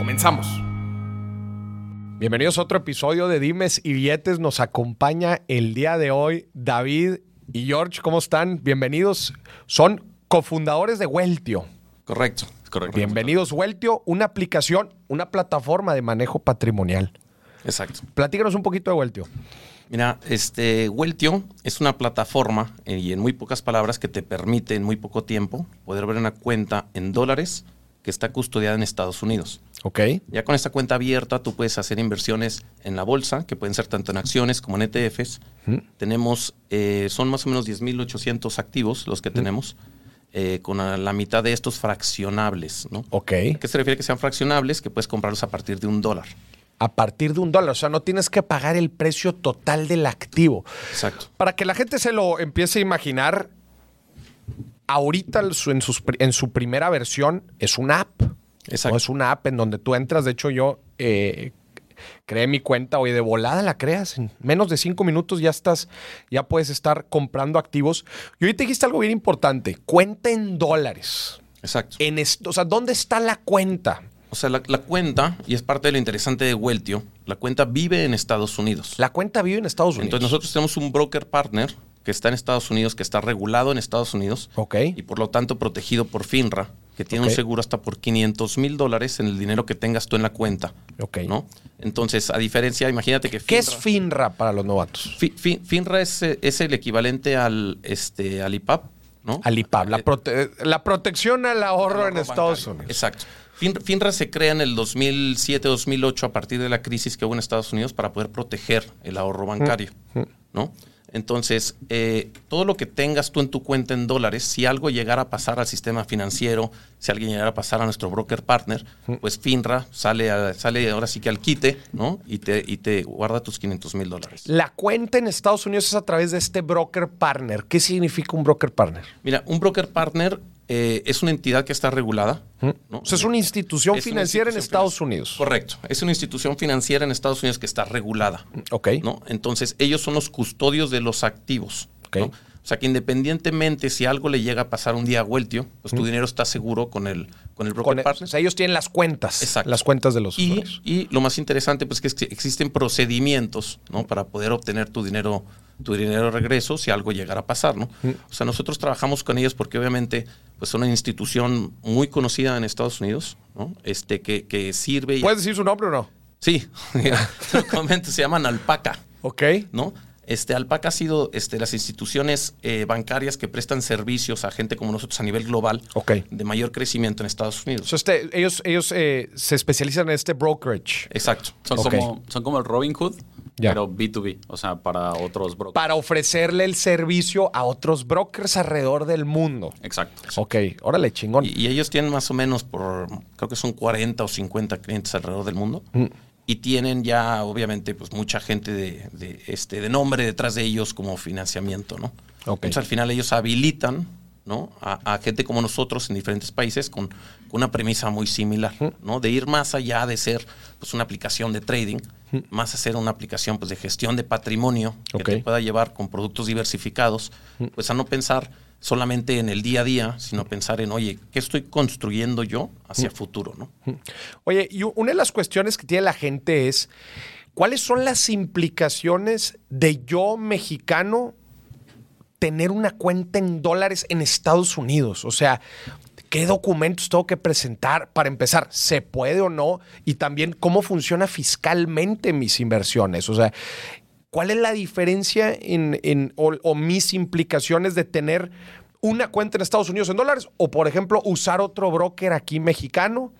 Comenzamos. Bienvenidos a otro episodio de Dimes y Billetes. Nos acompaña el día de hoy David y George. ¿Cómo están? Bienvenidos. Son cofundadores de Weltio. Correcto, correcto. Bienvenidos, Weltio, una aplicación, una plataforma de manejo patrimonial. Exacto. Platícanos un poquito de Weltio. Mira, este Weltio es una plataforma eh, y en muy pocas palabras que te permite en muy poco tiempo poder ver una cuenta en dólares que está custodiada en Estados Unidos. Ok. Ya con esta cuenta abierta tú puedes hacer inversiones en la bolsa, que pueden ser tanto en acciones como en ETFs. Tenemos, eh, son más o menos 10.800 activos los que tenemos, eh, con la, mitad de estos fraccionables, ¿no? Ok. ¿A qué se refiere que sean fraccionables? Que puedes comprarlos a partir de un dólar. A partir de un dólar, o sea, no tienes que pagar el precio total del activo. Exacto. Para que la gente se lo empiece a imaginar, ahorita en, en su primera versión es una app. Exacto. Es una app en donde tú entras. De hecho, yo eh, creé mi cuenta hoy de volada, la creas. En menos de cinco minutos ya estás, ya puedes estar comprando activos. Y hoy te dijiste algo bien importante: cuenta en dólares. Exacto. En esto, o sea, ¿dónde está la cuenta? O sea, la, cuenta, y es parte de lo interesante de Weltio, la cuenta vive en Estados Unidos. La cuenta vive en Estados Unidos. Entonces nosotros tenemos un broker partner que está en Estados Unidos, que está regulado en Estados Unidos Ok. y por lo tanto protegido por FINRA, que tiene un seguro hasta por 500 mil dólares en el dinero que tengas tú en la cuenta. Ok. ¿no? Entonces, a diferencia, imagínate que FINRA, ¿Qué es FINRA para los novatos? FINRA es, es, el equivalente al, este, al IPAP, ¿no? Al IPAP, la, eh, la protección al ahorro, en Estados Unidos. Exacto. FINRA se crea en el 2007-2008 a partir de la crisis que hubo en Estados Unidos para poder proteger el ahorro bancario, mm, mm. ¿no? Entonces, eh, todo lo que tengas tú en tu cuenta en dólares, si algo llegara a pasar al sistema financiero, si alguien llegara a pasar a nuestro broker partner, pues FINRA sale, sale ahora sí que al quite, ¿no? Y te, y te guarda tus 500 mil dólares. La cuenta en Estados Unidos es a través de este broker partner. ¿Qué significa un broker partner? Mira, un broker partner eh, es una entidad que está regulada. ¿no? O sea, es una institución financiera en Estados Unidos. Correcto. Es una institución financiera en Estados Unidos que está regulada. Ok. ¿no? Entonces, ellos son los custodios de los activos. Okay. O sea que independientemente si algo le llega a pasar un día a Weltio, pues tu dinero está seguro con el, con el broker partner. O sea, ellos tienen las cuentas. Exacto. Las cuentas de los y, y lo más interesante, pues, que es que existen procedimientos, ¿no? Para poder obtener tu dinero tu dinero de regreso si algo llegara a pasar, ¿no? O sea, nosotros trabajamos con ellos porque obviamente pues son una institución muy conocida en Estados Unidos, ¿no? Este, que, que sirve... ¿Puedes decir su nombre o no? Sí, comento, se llaman Alpaca. Ok. ¿No? Este, Alpaca ha sido este, las instituciones eh, bancarias que prestan servicios a gente como nosotros a nivel global de mayor crecimiento en Estados Unidos. este, ellos ellos eh, se especializan en este brokerage. Exacto. Son, como, son como el Robin Hood, pero B2B, o sea, para otros brokers. Para ofrecerle el servicio a otros brokers alrededor del mundo. Exacto. Ok, órale, chingón. Y, ellos tienen más o menos por, creo que son 40 o 50 clientes alrededor del mundo. Mm y tienen ya obviamente pues mucha gente de, este de nombre detrás de ellos como financiamiento, ¿no? Entonces al final ellos habilitan ¿no? A, gente como nosotros en diferentes países con, una premisa muy similar, ¿no? De ir más allá de ser pues, una aplicación de trading, más a ser una aplicación pues, de gestión de patrimonio que te pueda llevar con productos diversificados, pues a no pensar solamente en el día a día, sino pensar en, oye, ¿qué estoy construyendo yo hacia futuro? ¿no? Oye, y una de las cuestiones que tiene la gente es, ¿cuáles son las implicaciones de yo mexicano tener una cuenta en dólares en Estados Unidos? O sea, ¿qué documentos tengo que presentar para empezar? ¿Se puede o no? Y también, ¿cómo funciona fiscalmente mis inversiones? O sea, ¿Cuál es la diferencia en, o, mis implicaciones de tener una cuenta en Estados Unidos en dólares o, por ejemplo, usar otro broker aquí mexicano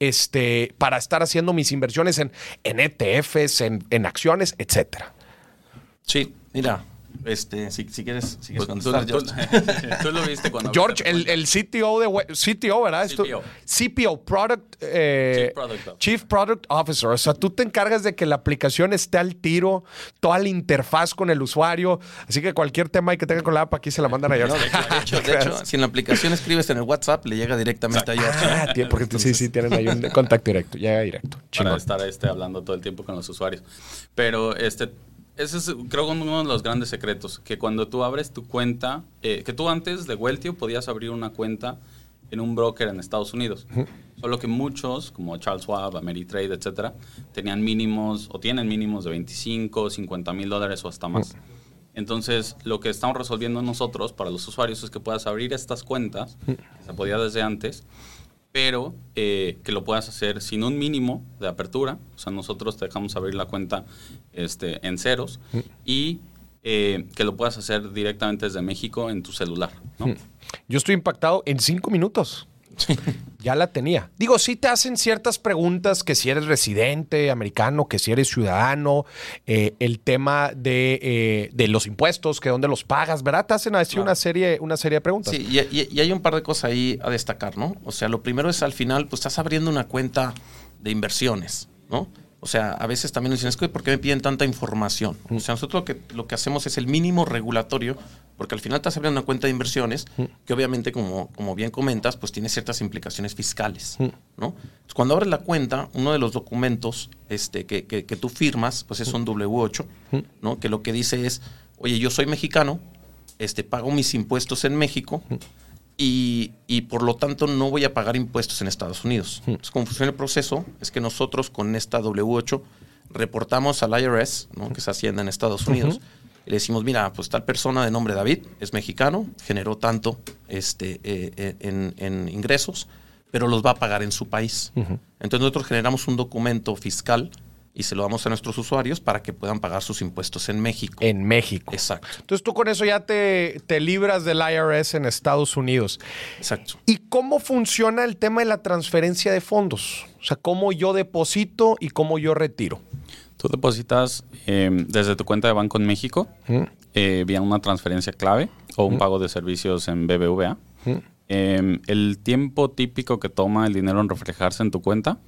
este, para estar haciendo mis inversiones en, en ETFs, en, acciones, etcétera? Sí, mira, Este, si, si quieres, si quieres Pues tú, contestar, tú- George. tú lo viste cuando... George, el, el CTO de CTO, ¿verdad? Esto- CPO. CPO, Product, eh, Chief Product Officer. Chief Product Officer. O sea, tú te encargas de que la aplicación esté al tiro, toda la interfaz con el usuario. Así que cualquier tema que tenga con la app aquí se la mandan a No, George. de, hecho, de hecho, si en la aplicación escribes en el WhatsApp, le llega directamente a George. Ah, tiene- porque sí, sí, tienen ahí un contacto directo. Llega directo. para Chingón. estar este, hablando todo el tiempo con los usuarios. Pero este, ese es creo uno de los grandes secretos, que cuando tú abres tu cuenta, eh, que tú antes de Weltio podías abrir una cuenta en un broker en Estados Unidos. Solo que muchos, como Charles Schwab, Ameritrade, etcétera, tenían mínimos o tienen mínimos de 25, 50 mil dólares o hasta más. Entonces, lo que estamos resolviendo nosotros para los usuarios es que puedas abrir estas cuentas, que se podía desde antes, pero eh, que lo puedas hacer sin un mínimo de apertura. O sea, nosotros te dejamos abrir la cuenta este, en ceros y eh, que lo puedas hacer directamente desde México en tu celular. ¿no? Yo estoy impactado en cinco minutos. Ya la tenía. Digo, sí te hacen ciertas preguntas que si eres residente americano, que si eres ciudadano, eh, el tema de, eh, de los impuestos, que dónde los pagas, ¿verdad? Te hacen así Claro. una, serie, una serie de preguntas. Sí, y, y- y hay un par de cosas ahí a destacar, ¿no? O sea, lo primero es al final, pues estás abriendo una cuenta de inversiones, ¿no? O sea, a veces también nos dicen, es que ¿por qué me piden tanta información? O sea, nosotros lo que, lo que hacemos es el mínimo regulatorio, porque al final estás abriendo una cuenta de inversiones, que obviamente, como, como bien comentas, pues tiene ciertas implicaciones fiscales, ¿no? Entonces, cuando abres la cuenta, uno de los documentos este, que, que- que tú firmas, pues es un W8, ¿no? Que lo que dice es, oye, yo soy mexicano, este, pago mis impuestos en México y, y por lo tanto no voy a pagar impuestos en Estados Unidos. Entonces, como funciona el proceso, es que nosotros con esta W8 reportamos al IRS, ¿no? que es Hacienda en Estados Unidos, y le decimos, mira, pues tal persona de nombre David es mexicano, generó tanto este, eh, eh, en, en ingresos, pero los va a pagar en su país. Entonces nosotros generamos un documento fiscal y se lo damos a nuestros usuarios para que puedan pagar sus impuestos en México. En México. Exacto, Entonces tú con eso ya te, te libras del IRS en Estados Unidos. exacto. ¿Y cómo funciona el tema de la transferencia de fondos? O sea, cómo yo deposito y cómo yo retiro. Tú depositas eh, desde tu cuenta de banco en México eh, vía una transferencia clave o un pago de servicios en BBVA. Eh, el tiempo típico que toma el dinero en reflejarse en tu cuenta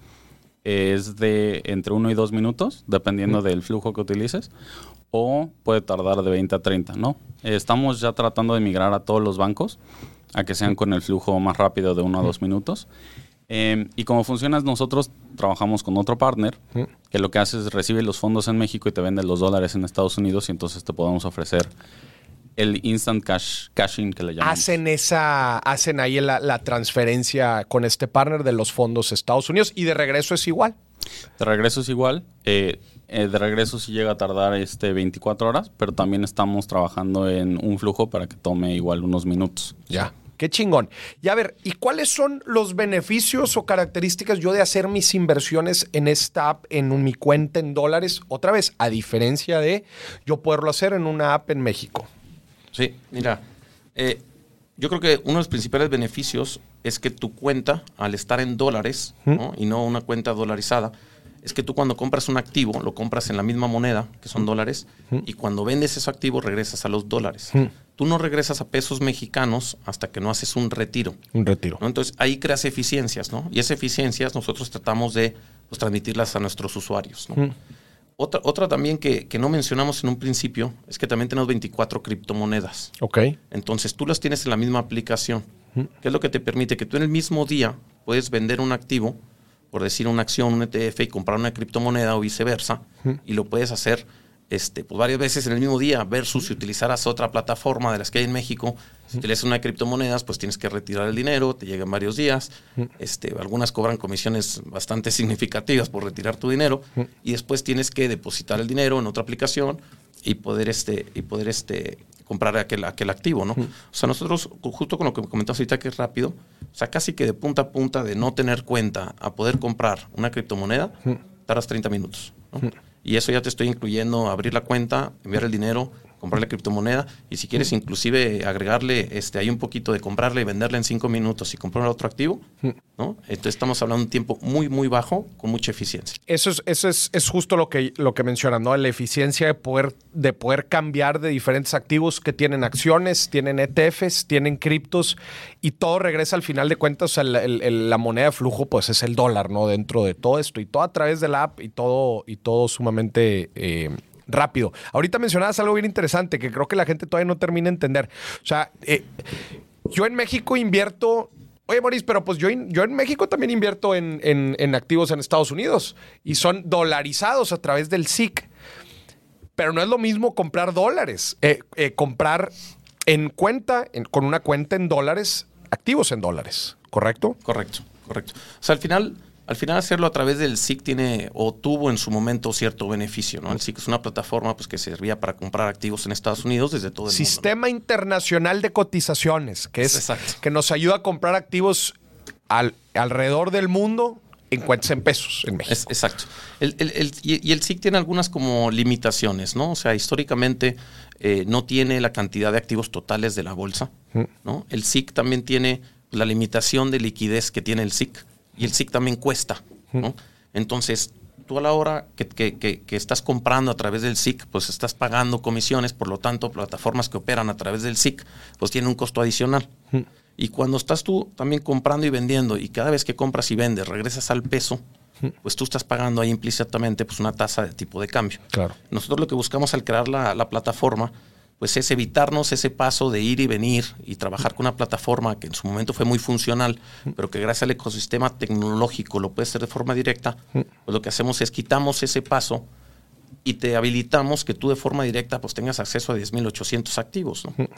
es de entre 1 y 2 minutos, dependiendo del flujo que utilices, o puede tardar de 20 a 30, ¿no? Estamos ya tratando de migrar a todos los bancos a que sean con el flujo más rápido de 1 a 2 minutos. Eh, y como funciona nosotros trabajamos con otro partner que lo que hace es recibe los fondos en México y te vende los dólares en Estados Unidos y entonces te podemos ofrecer el instant cash cashing que le llamamos. Hacen esa, hacen ahí la, la transferencia con este partner de los fondos Estados Unidos y de regreso es igual. De regreso es igual. eh, eh, de regreso sí llega a tardar este 24 horas, pero también estamos trabajando en un flujo para que tome igual unos minutos. Ya. Qué chingón. Y a ver, ¿y cuáles son los beneficios o características yo de hacer mis inversiones en esta app, en mi cuenta en dólares? Otra vez, a diferencia de yo poderlo hacer en una app en México. Sí, mira, eh, yo creo que uno de los principales beneficios es que tu cuenta, al estar en dólares ¿no? y no una cuenta dolarizada, es que tú cuando compras un activo, lo compras en la misma moneda, que son dólares, y cuando vendes ese activo regresas a los dólares. Tú no regresas a pesos mexicanos hasta que no haces un retiro. Un retiro. ¿no? Entonces ahí creas eficiencias, ¿no? Y esas eficiencias nosotros tratamos de pues, transmitirlas a nuestros usuarios, ¿no? Otra, otra también que, que no mencionamos en un principio es que también tenemos 24 criptomonedas. Ok. Entonces tú las tienes en la misma aplicación, que es lo que te permite que tú en el mismo día puedes vender un activo, por decir una acción, un ETF y comprar una criptomoneda o viceversa, y lo puedes hacer este, pues varias veces en el mismo día, versus si utilizaras otra plataforma de las que hay en México, si utilizas una de criptomonedas, pues tienes que retirar el dinero, te llegan varios días, este, algunas cobran comisiones bastante significativas por retirar tu dinero, y después tienes que depositar el dinero en otra aplicación y poder este, y poder este, comprar aquel, aquel activo, ¿no? O sea, nosotros, justo con lo que comentas ahorita que es rápido, o sea, casi que de punta a punta de no tener cuenta a poder comprar una criptomoneda, tardas 30 minutos, ¿no? Y eso ya te estoy incluyendo abrir la cuenta, enviar el dinero, comprarle criptomoneda y si quieres inclusive agregarle este hay un poquito de comprarle y venderle en cinco minutos y comprar otro activo, ¿no? Entonces estamos hablando de un tiempo muy, muy bajo con mucha eficiencia. Eso es, eso es, es justo lo que, lo que mencionan, ¿no? La eficiencia de poder, de poder cambiar de diferentes activos que tienen acciones, tienen ETFs, tienen criptos y todo regresa al final de cuentas, el- la moneda de flujo pues es el dólar, ¿no? Dentro de todo esto y todo a través de la app y todo, y todo sumamente... eh, rápido. Ahorita mencionabas algo bien interesante que creo que la gente todavía no termina de entender. O sea, eh, yo en México invierto. Oye, Boris, pero pues yo, yo en México también invierto en, en- activos en Estados Unidos y son dolarizados a través del SIC. Pero no es lo mismo comprar dólares, eh, eh, comprar en cuenta, en- con una cuenta en dólares, activos en dólares, ¿correcto? Correcto, correcto. O sea, al final, al final hacerlo a través del SIC tiene o tuvo en su momento cierto beneficio, ¿no? El SIC es una plataforma pues, que servía para comprar activos en Estados Unidos desde todo el mundo. ¿no? Sistema Internacional de Cotizaciones, que es Exacto. que nos ayuda a comprar activos al- alrededor del mundo en cuentas en pesos en México. Es- exacto. El- el- el- y, y el SIC tiene algunas como limitaciones, ¿no? O sea, históricamente eh, no tiene la cantidad de activos totales de la bolsa, ¿no? El SIC también tiene la limitación de liquidez que tiene el SIC y el SIC también cuesta, ¿no? Entonces, tú a la hora que, que- que- que estás comprando a través del SIC, pues estás pagando comisiones, por lo tanto, plataformas que operan a través del SIC, pues tienen un costo adicional. Y cuando estás tú también comprando y vendiendo, y cada vez que compras y vendes regresas al peso, pues tú estás pagando ahí implícitamente pues una tasa de tipo de cambio. Claro. Nosotros lo que buscamos al crear la, la plataforma, pues es evitarnos ese paso de ir y venir y trabajar con una plataforma que en su momento fue muy funcional, pero que gracias al ecosistema tecnológico lo puede hacer de forma directa, pues lo que hacemos es quitamos ese paso y te habilitamos que tú de forma directa pues tengas acceso a 10.800 activos. ¿no?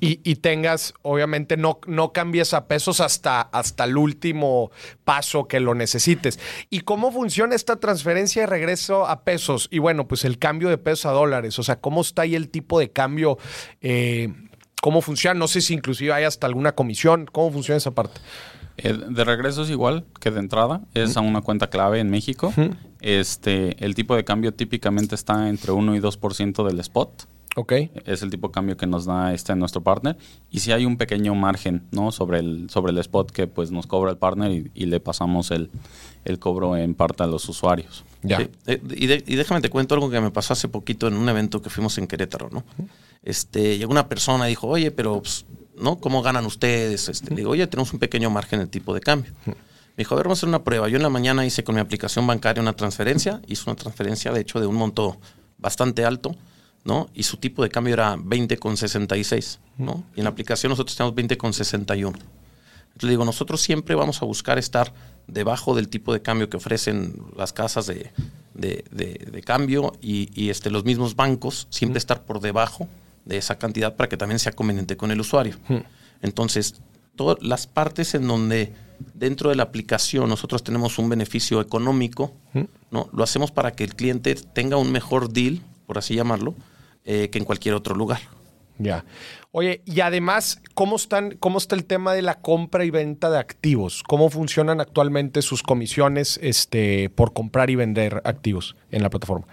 Y, y tengas, obviamente, no, no cambies a pesos hasta, hasta el último paso que lo necesites. ¿Y cómo funciona esta transferencia de regreso a pesos? Y bueno, pues el cambio de pesos a dólares. O sea, ¿cómo está ahí el tipo de cambio? Eh, ¿Cómo funciona? No sé si inclusive hay hasta alguna comisión. ¿Cómo funciona esa parte? Eh, de regreso es igual que de entrada, es a una cuenta clave en México. Este, el tipo de cambio típicamente está entre 1 y 2% del spot. Ok. Es el tipo de cambio que nos da este nuestro partner. Y si hay un pequeño margen, ¿no? Sobre el, sobre el spot que pues nos cobra el partner y, y le pasamos el, el cobro en parte a los usuarios. Ya. Sí, eh, y, de- y déjame te cuento algo que me pasó hace poquito en un evento que fuimos en Querétaro, ¿no? Este, llegó una persona y dijo, oye, pero, pues, ¿no? ¿Cómo ganan ustedes? Este, le digo, oye, tenemos un pequeño margen de tipo de cambio. Me dijo, a ver, vamos a hacer una prueba. Yo en la mañana hice con mi aplicación bancaria una transferencia, hice una transferencia, de hecho, de un monto bastante alto, ¿no? Y su tipo de cambio era 20,66, ¿no? Y en la aplicación nosotros tenemos 20,61. Entonces digo, nosotros siempre vamos a buscar estar debajo del tipo de cambio que ofrecen las casas de, de- de- de cambio y, y, este, los mismos bancos, siempre estar por debajo de esa cantidad para que también sea conveniente con el usuario. Entonces, todas las partes en donde dentro de la aplicación nosotros tenemos un beneficio económico, ¿no? lo hacemos para que el cliente tenga un mejor deal, por así llamarlo, eh, que en cualquier otro lugar. Ya. Oye, y además, ¿cómo, están, ¿cómo está el tema de la compra y venta de activos? ¿Cómo funcionan actualmente sus comisiones este, por comprar y vender activos en la plataforma?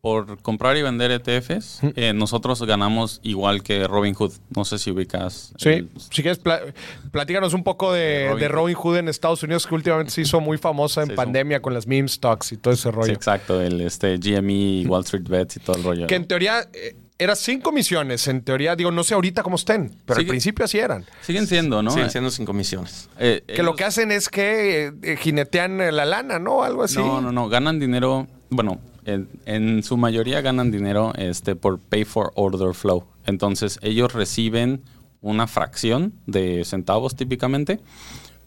Por comprar y vender ETFs, eh, nosotros ganamos igual que Robinhood. No sé si ubicas. Sí, el- si quieres, pla- platícanos un poco de, Robin de Robin Hood en Estados Unidos, que últimamente se hizo muy famosa en pandemia con las meme stocks y todo ese Sí, rollo. exacto, el este, GME, Wall Street Bets y todo el rollo. que en teoría eh, era sin comisiones, en teoría, digo, no sé ahorita cómo estén, pero al principio así eran. Siguen siendo, ¿no? Siguen Eh, siendo sin comisiones. eh, Que lo que hacen es que eh, jinetean la lana, ¿no? Algo así. No, no, no. Ganan dinero. Bueno, en, en su mayoría ganan dinero este, por pay for order flow. Entonces, ellos reciben una fracción de centavos típicamente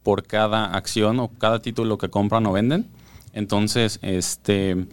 por cada acción o cada título que compran o venden. Entonces, este.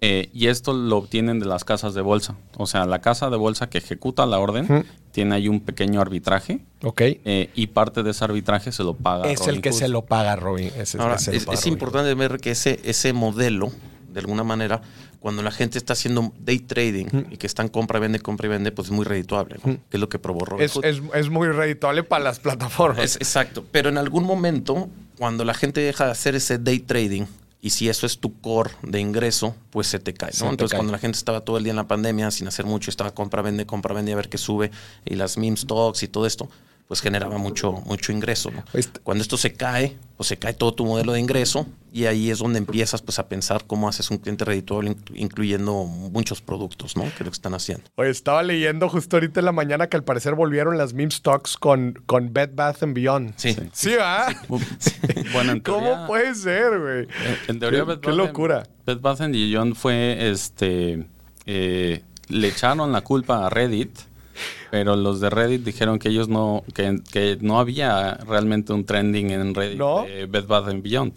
eh, y esto lo obtienen de las casas de bolsa. O sea, la casa de bolsa que ejecuta la orden tiene ahí un pequeño arbitraje Ok. eh, y parte de ese arbitraje se lo paga. es el que Hood. se lo paga Robin. Ese, Ahora, lo es, paga es Robin. importante ver que ese, ese modelo, de alguna manera, cuando la gente está haciendo day trading y que están compra vende, compra y vende, pues es muy redituable, ¿no? Que es lo que probó Robin Es, es, es muy redituable para las plataformas. Es- exacto. Pero en algún momento, cuando la gente deja de hacer ese day trading, Y si eso es tu core de ingreso, pues se te cae. Se ¿no? te Entonces, cae. cuando la gente estaba todo el día en la pandemia sin hacer mucho, estaba compra, vende, compra, vende, a ver qué sube, y las meme stocks y todo esto, pues generaba mucho, mucho ingreso. ¿no? Cuando esto se cae, pues se cae todo tu modelo de ingreso y ahí es donde empiezas pues a pensar cómo haces un cliente redituable inc- incluyendo muchos productos, ¿no? Que es lo que están haciendo. Oye, estaba leyendo justo ahorita en la mañana que al parecer volvieron las meme stocks con, con Bed Bath and Beyond. Sí. Sí, ¿va? Bueno, en ¿Cómo teoría, puede ser, güey? en- en teoría Qué- Bed qué Bath- locura. Bed Bath and Beyond fue, este, eh, le echaron la culpa a Reddit, pero los de Reddit dijeron que ellos no, que, que no había realmente un trending en Reddit ¿No? de Bed Bath and Beyond,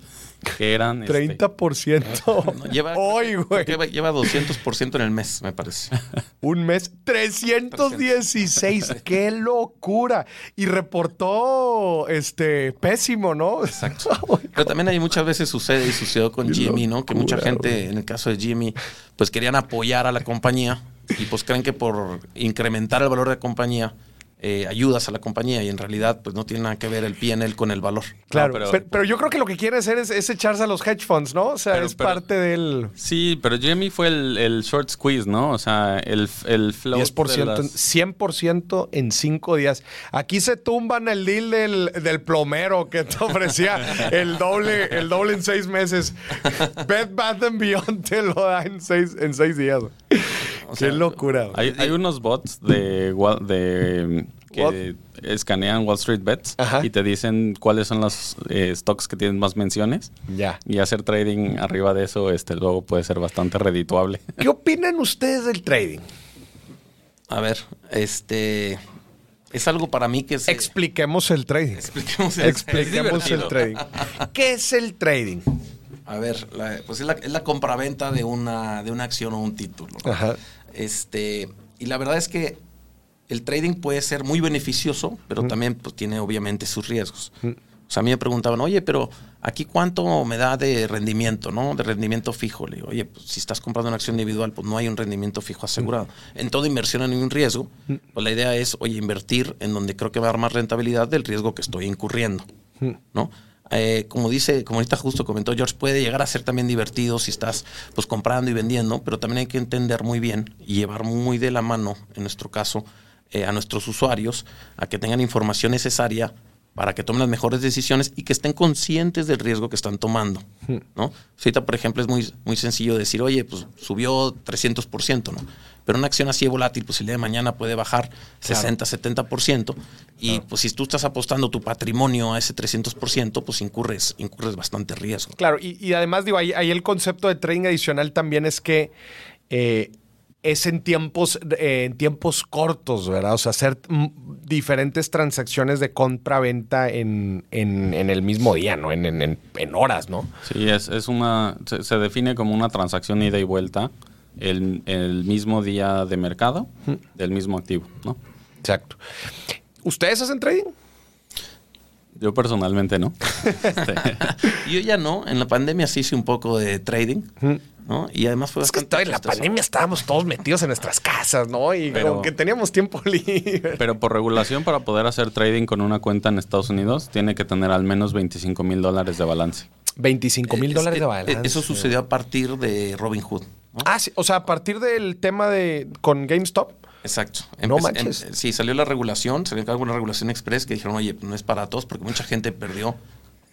que eran... este, 30%. No, lleva, Hoy, güey. Lleva, lleva 200% en el mes, me parece. Un mes, 316. ¡Qué locura! Y reportó este pésimo, ¿no? Exacto. Pero también hay muchas veces sucede y sucedió con Qué Jimmy, ¿no? Que mucha gente, en el caso de Jimmy, pues querían apoyar a la compañía y pues creen que por incrementar el valor de la compañía eh, ayudas a la compañía y en realidad pues no tiene nada que ver el PNL con el valor. Claro, pero, pero- pero, yo creo que lo que quiere hacer es, es echarse a los hedge funds, ¿no? O sea, Pero- es pero- parte del Sí, pero Jimmy fue el, el short squeeze, ¿no? O sea, el, el flow 10%, en- 100% en cinco días. Aquí se tumban el deal del, del plomero que te ofrecía el doble, el doble en seis meses. Bed Bath and Beyond te lo da en seis, en seis días. O Qué sea, locura. Hay, hay unos bots de, que escanean Wall Street Bets Ajá. y te dicen cuáles son los eh, stocks que tienen más menciones. Ya. Y hacer trading arriba de eso, este, luego puede ser bastante redituable. ¿Qué opinan ustedes del trading? A ver, este es algo para mí que es Expliquemos el trading. expliquemos el- Expliquemos el trading. ¿Qué es el trading? A ver, la- pues es la, es la compraventa de una, de una acción o un título. ¿no? Ajá. Este, y la verdad es que el trading puede ser muy beneficioso, pero también pues, tiene obviamente sus riesgos. O sea, a mí me preguntaban, oye, pero aquí cuánto me da de rendimiento, ¿no? De rendimiento fijo. Le digo, oye, pues si estás comprando una acción individual, pues no hay un rendimiento fijo asegurado. En toda inversión hay un riesgo. Pues la idea es, oye, invertir en donde creo que va a dar más rentabilidad del riesgo que estoy incurriendo, ¿no? Eh, como dice, como ahorita justo comentó George, puede llegar a ser también divertido si estás pues comprando y vendiendo, pero también hay que entender muy bien y llevar muy de la mano, en nuestro caso, eh, a nuestros usuarios a que tengan información necesaria para que tomen las mejores decisiones y que estén conscientes del riesgo que están tomando, ¿no? Ahorita, por ejemplo, es muy, muy sencillo decir, oye, pues subió 300%, ¿no? Pero una acción así de volátil, pues el día de mañana puede bajar 60, 70%. Y pues si tú estás apostando tu patrimonio a ese 300%, pues incurres, incurres bastante riesgo. Claro, y, y además, digo, ahí, ahí el concepto de trading adicional también es que eh, es en tiempos, eh, en tiempos cortos, ¿verdad? O sea, hacer mm, diferentes transacciones de compra-venta en, en- en el mismo día, ¿no? En, en- en- en horas, ¿no? Sí, es, es una, se, se define como una transacción ida y vuelta el, el mismo día de mercado del mismo activo, ¿no? Exacto. ¿Ustedes hacen trading? Yo personalmente no. Este, Yo ya no, en la pandemia sí hice un poco de trading, ¿no? Y además fue Es que en la pandemia estábamos todos metidos en nuestras casas, ¿no? Y Pero- como que teníamos tiempo libre. pero por regulación, para poder hacer trading con una cuenta en Estados Unidos, tiene que tener al menos 25 mil dólares de balance. 25 mil Es- dólares de eh, balance. Eso sucedió a partir de Robin Hood. ¿no? Ah, sí. O sea, a partir del tema de con GameStop. Exacto. No Empecé- manches. em- sí, salió la regulación, salió alguna regulación express que dijeron, oye, no es para todos porque mucha gente perdió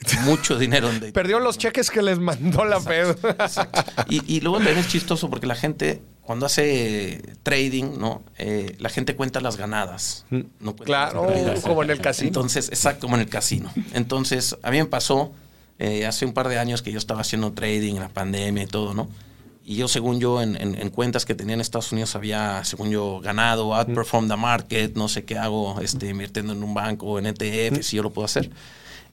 mucho dinero en Perdió los cheques que les mandó la Fed. Exacto. Y, y luego también es chistoso porque la gente, cuando hace trading, ¿no? Eh, la gente cuenta las ganadas. No cuenta Claro, las como en el casino. Entonces, exacto, como en el casino. Entonces, a mí me pasó eh, hace un par de años que yo estaba haciendo trading la pandemia y todo, ¿no? Y yo, según yo, en, en- en cuentas que tenía en Estados Unidos, había, según yo, ganado, outperformed the market, no sé qué hago, este, invirtiendo en un banco en ETF, si yo lo puedo hacer.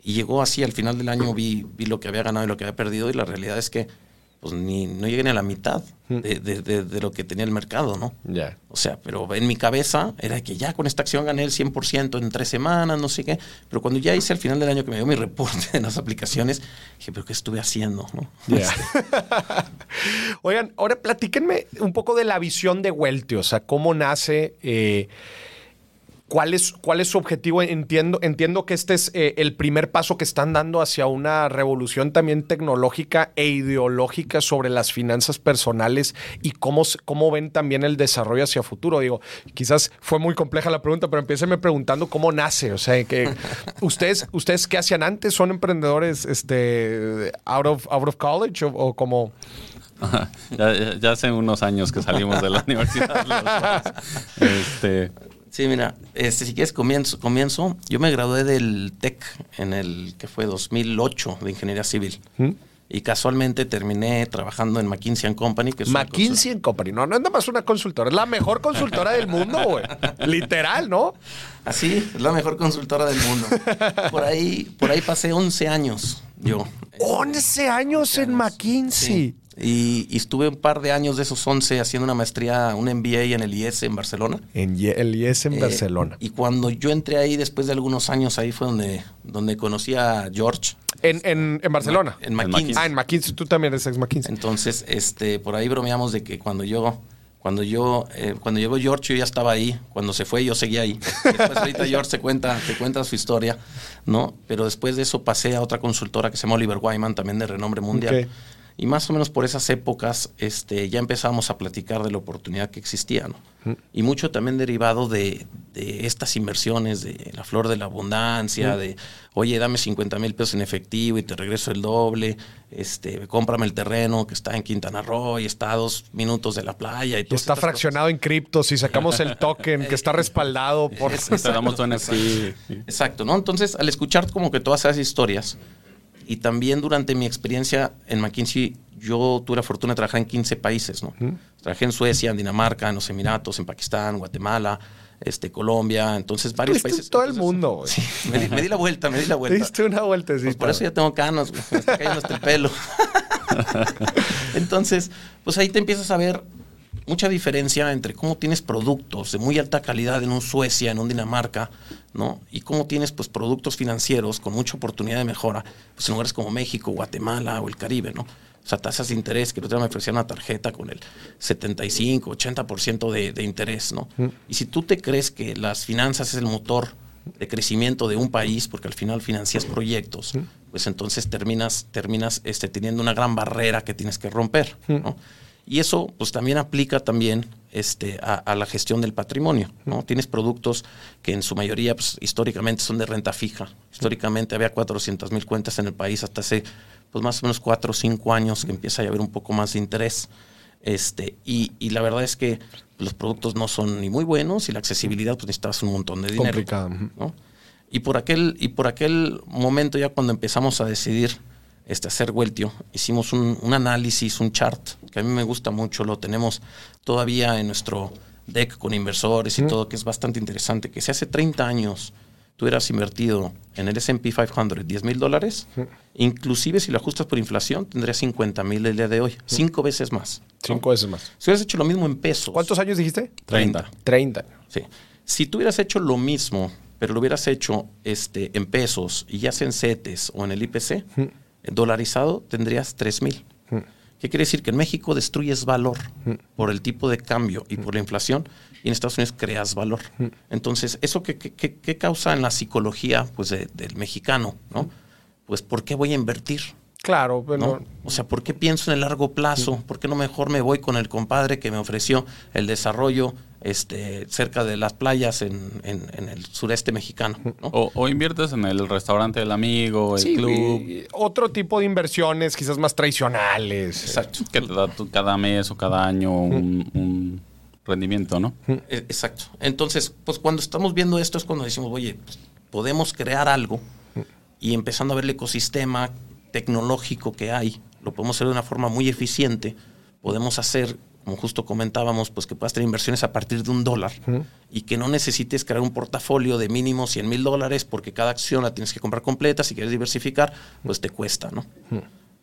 Y llegó así, al final del año vi, vi lo que había ganado y lo que había perdido, y la realidad es que pues ni, no llegué ni a la mitad de, de- de- de lo que tenía el mercado, ¿no? Ya. O sea, pero en mi cabeza era que ya con esta acción gané el 100% en tres semanas, no sé qué. Pero cuando ya hice al final del año que me dio mi reporte de las aplicaciones, dije, pero ¿qué estuve haciendo? ¿no? Ya. Oigan, ahora platíquenme un poco de la visión de Welty, o sea, cómo nace. eh, ¿Cuál es, ¿Cuál es su objetivo? Entiendo, entiendo que este es eh, el primer paso que están dando hacia una revolución también tecnológica e ideológica sobre las finanzas personales y cómo, cómo ven también el desarrollo hacia futuro. Digo, quizás fue muy compleja la pregunta, pero empiécenme preguntando cómo nace. O sea, que ustedes, ustedes qué hacían antes, son emprendedores este, out, of, out of college o, o como... ya, hace unos años que salimos de la universidad. este, Sí, mira, este, si quieres comienzo, comienzo. Yo me gradué del TEC en el que fue 2008 de Ingeniería Civil. ¿Mm? Y casualmente terminé trabajando en McKinsey Company. Que McKinsey Company, no, no es nada más una consultora, es la mejor consultora del mundo, güey. Literal, ¿no? Así, es la mejor consultora del mundo. Por ahí, por ahí pasé 11 años yo. 11 años en McKinsey. Y, estuve un par de años de esos 11 haciendo una maestría, un MBA en el IES en Barcelona. En el IES en eh, Barcelona. Y cuando yo entré ahí, después de algunos años, ahí fue donde, donde conocí a George. En, Barcelona. En McKinsey. Ah, en McKinsey. Tú también eres ex McKinsey. Entonces, este, por ahí bromeamos de que cuando yo cuando yo, eh, cuando llegó George, yo ya estaba ahí. Cuando se fue, yo seguía ahí. Después ahorita George se cuenta, te cuenta su historia, ¿no? Pero después de eso pasé a otra consultora que se llama Oliver Wyman, también de renombre mundial. Y más o menos por esas épocas este, ya empezábamos a platicar de la oportunidad que existía. ¿no? Y mucho también derivado de, estas inversiones, de la flor de la abundancia, de, oye, dame 50 mil pesos en efectivo y te regreso el doble, este, cómprame el terreno que está en Quintana Roo y está a dos minutos de la playa. Y, está fraccionado en criptos y sacamos el token que está respaldado por... Exacto, Exacto, ¿no? Entonces, al escuchar como que todas esas historias y también durante mi experiencia en McKinsey, yo tuve la fortuna de trabajar en 15 países, ¿no? Trabajé en Suecia, en Dinamarca, en los Emiratos, en Pakistán, Guatemala, este, Colombia, entonces varios países. todo el mundo, Sí, me di, la vuelta, me di la vuelta. Diste una vuelta, sí. Pues por eso ya tengo canas, me está cayendo hasta el pelo. entonces, pues ahí te empiezas a ver mucha diferencia entre cómo tienes productos de muy alta calidad en un Suecia, en un Dinamarca, ¿no? Y cómo tienes pues productos financieros con mucha oportunidad de mejora, pues en lugares como México, Guatemala o el Caribe, ¿no? O sea, tasas de interés, que el otro día me ofrecían una tarjeta con el 75, 80% de, de interés, ¿no? Mm. Y si tú te crees que las finanzas es el motor de crecimiento de un país, porque al final financias proyectos, mm. pues entonces terminas, terminas este, teniendo una gran barrera que tienes que romper, mm. ¿no? Y eso pues también aplica también este, a, la gestión del patrimonio. ¿no? Tienes productos que en su mayoría pues, históricamente son de renta fija. Históricamente había 400 mil cuentas en el país hasta hace pues, más o menos 4 o 5 años que empieza a haber un poco más de interés. Este, y, y, la verdad es que los productos no son ni muy buenos y la accesibilidad pues necesitabas un montón de dinero. Complicado. ¿no? Y por aquel, y por aquel momento ya cuando empezamos a decidir este, hacer Weltio, hicimos un, análisis, un chart, que a mí me gusta mucho, lo tenemos todavía en nuestro deck con inversores y todo, que es bastante interesante, que si hace 30 años tú hubieras invertido en el S&P 500 10 mil dólares, inclusive si lo ajustas por inflación, tendrías 50 mil el día de hoy, cinco veces más. Cinco veces más. Si hubieras hecho lo mismo en pesos. ¿Cuántos años dijiste? 30. 30. Sí. Si tú hubieras hecho lo mismo, pero lo hubieras hecho este, en pesos y ya sea en CETES o en el IPC, dolarizado tendrías 3 mil. Hmm. ¿Qué quiere decir? Que en México destruyes valor hmm. por el tipo de cambio y por la inflación y en Estados Unidos creas valor. Hmm. Entonces, ¿eso qué, qué, causa en la psicología pues, del mexicano? ¿no? Pues, ¿por qué voy a invertir? Claro, pero... O sea, ¿por qué pienso en el largo plazo? ¿Por qué no mejor me voy con el compadre que me ofreció el desarrollo este, cerca de las playas en, el sureste mexicano? O, inviertes en el restaurante del amigo, el club. otro tipo de inversiones quizás más tradicionales. Exacto. Que te da cada mes o cada año un, rendimiento, ¿no? E, exacto. Entonces, pues cuando estamos viendo esto es cuando decimos, oye, pues, podemos crear algo y empezando a ver el ecosistema tecnológico que hay, lo podemos hacer de una forma muy eficiente, podemos hacer, como justo comentábamos, pues que puedas tener inversiones a partir de un dólar y que no necesites crear un portafolio de mínimo 100 mil dólares porque cada acción la tienes que comprar completa, si quieres diversificar, pues te cuesta, ¿no?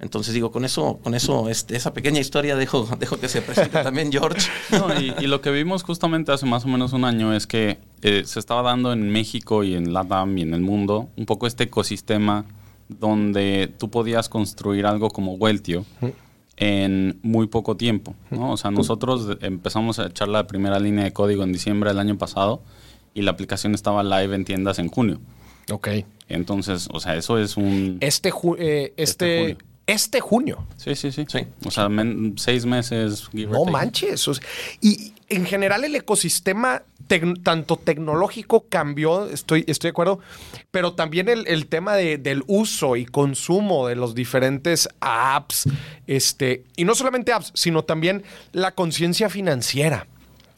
Entonces digo, con eso, con eso, este, esa pequeña historia dejo, dejo que se presente también George. y, lo que vimos justamente hace más o menos un año es que eh, se estaba dando en México y en LATAM y en el mundo un poco este ecosistema donde tú podías construir algo como Weltio en muy poco tiempo. ¿no? O sea, nosotros empezamos a echar la primera línea de código en diciembre del año pasado y la aplicación estaba live en tiendas en junio. Ok. Entonces, o sea, eso es un... Este, ju- eh, este, junio. este junio. Sí, sí, sí. Sí. O sea, men- seis meses. No manches. o sea, y en general el ecosistema tanto tecnológico cambió, estoy, estoy de acuerdo, pero también el, tema de- del uso y consumo de los diferentes apps, este, y no solamente apps, sino también la conciencia financiera.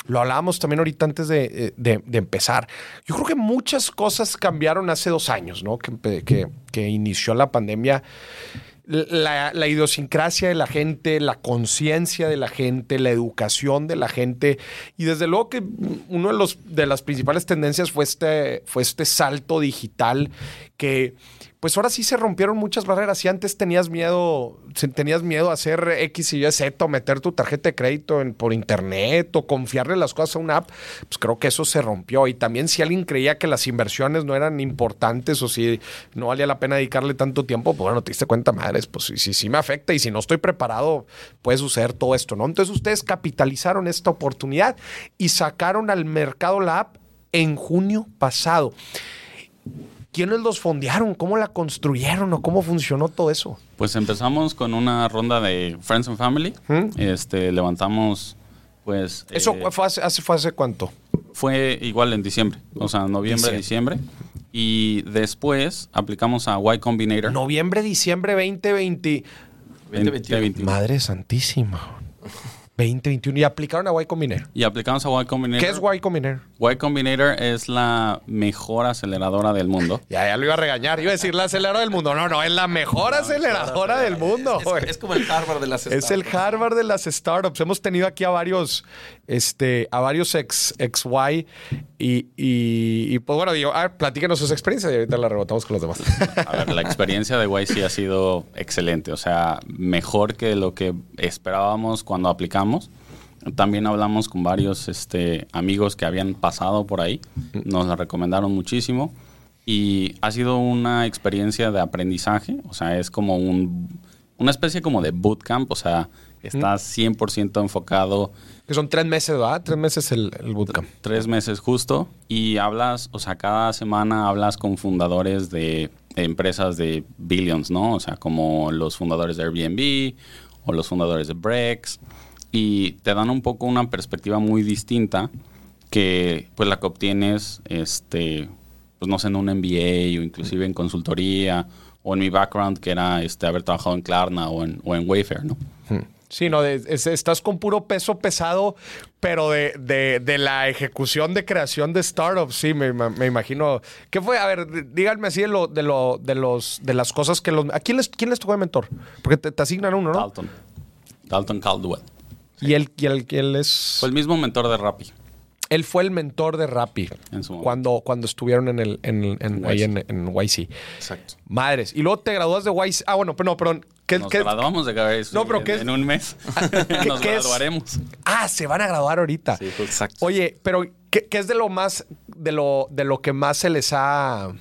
Lo hablábamos también ahorita antes de, eh, de- empezar. Yo creo que muchas cosas cambiaron hace dos años, ¿no? Que- que inició la pandemia la, idiosincrasia de la gente, la conciencia de la gente, la educación de la gente. Y desde luego que uno de, los, de las principales tendencias fue este, fue este salto digital que pues ahora sí se rompieron muchas barreras. Si antes tenías miedo, tenías miedo a hacer X y Y, Z, o meter tu tarjeta de crédito por internet o confiarle las cosas a una app, pues creo que eso se rompió. Y también si alguien creía que las inversiones no eran importantes o si no valía la pena dedicarle tanto tiempo, pues bueno, te diste cuenta, madres, pues si, si, si me afecta y si no estoy preparado, puede suceder todo esto, ¿no? Entonces ustedes capitalizaron esta oportunidad y sacaron al mercado la app en junio pasado. ¿Quiénes los fondearon? ¿Cómo la construyeron o cómo funcionó todo eso? Pues empezamos con una ronda de Friends and Family. Este, levantamos, pues... ¿Eso eh, fue, hace, hace- fue hace cuánto? fue igual en diciembre, o sea, noviembre, Diciembre. diciembre. Y después aplicamos a Y Combinator. Noviembre, diciembre 2020. 2021. Madre santísima. 2021. Y aplicaron a Y Combinator. Y aplicamos a Y Combinator. ¿Qué es Y Combinator? Y Combinator es la mejor aceleradora del mundo. Ya, ya lo iba a regañar. Iba a decir la aceleradora del mundo. No, no, es la mejor aceleradora del mundo. Es, como el Harvard de las Es el Harvard de las startups. Hemos tenido aquí a varios, este, a varios ex, ex Y y, y, pues bueno, digo, a ver, platíquenos sus experiencias y ahorita la rebotamos con los demás. A ver, la experiencia de YC ha sido excelente, o sea, mejor que lo que esperábamos cuando aplicamos. También hablamos con varios este, amigos que habían pasado por ahí, nos la recomendaron muchísimo y ha sido una experiencia de aprendizaje, o sea, es como un, una especie como de bootcamp, o sea, estás 100% enfocado que son tres meses, ¿verdad? Tres meses el, el bootcamp. tres meses justo y hablas, o sea, cada semana hablas con fundadores de empresas de billions, ¿no? O sea, como los fundadores de Airbnb o los fundadores de Brex y te dan un poco una perspectiva muy distinta que pues la que obtienes este pues no sé en un MBA o inclusive en consultoría o en mi background que era este haber trabajado en Klarna o en, o en Wayfair, ¿no? Sí, no, de- es- estás con puro peso pesado, pero de, de- de la ejecución de creación de startups, sí, me, me imagino. ¿Qué fue? A ver, díganme así de, lo, de, lo, de, los, de las cosas que los... ¿A quién les, quién les tocó de mentor? Porque te, te asignan uno, ¿no? Dalton. Dalton Caldwell. Y él, y él, y él es... Fue el mismo mentor de Rappi. él fue el mentor de Rappi En su momento. cuando, cuando estuvieron en, el, en, en, ahí en, en YC. Exacto. Madres. Y luego te gradúas de YC. Ah, bueno, pero no, perdón. ¿Qué, Nos qué- graduamos de cabeza No, pero en, ¿qué es? en un mes. Nos qué es? graduaremos. Ah, se van a graduar ahorita. Sí. Exacto. Oye, pero ¿qué, es de lo más, de lo, de lo que más se les ha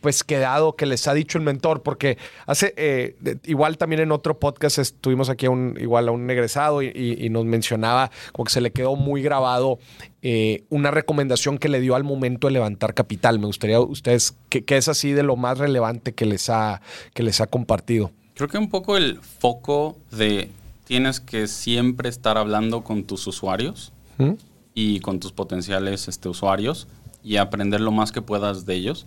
pues quedado, que les ha dicho el mentor? Porque hace, eh, igual también en otro podcast estuvimos aquí a un, igual a un egresado y, y- y nos mencionaba como que se le quedó muy grabado eh, una recomendación que le dio al momento de levantar capital. Me gustaría ustedes, que, que es así de lo más relevante que les ha, que les ha compartido. Creo que un poco el foco de tienes que siempre estar hablando con tus usuarios ¿Mm? y con tus potenciales este, usuarios y aprender lo más que puedas de ellos.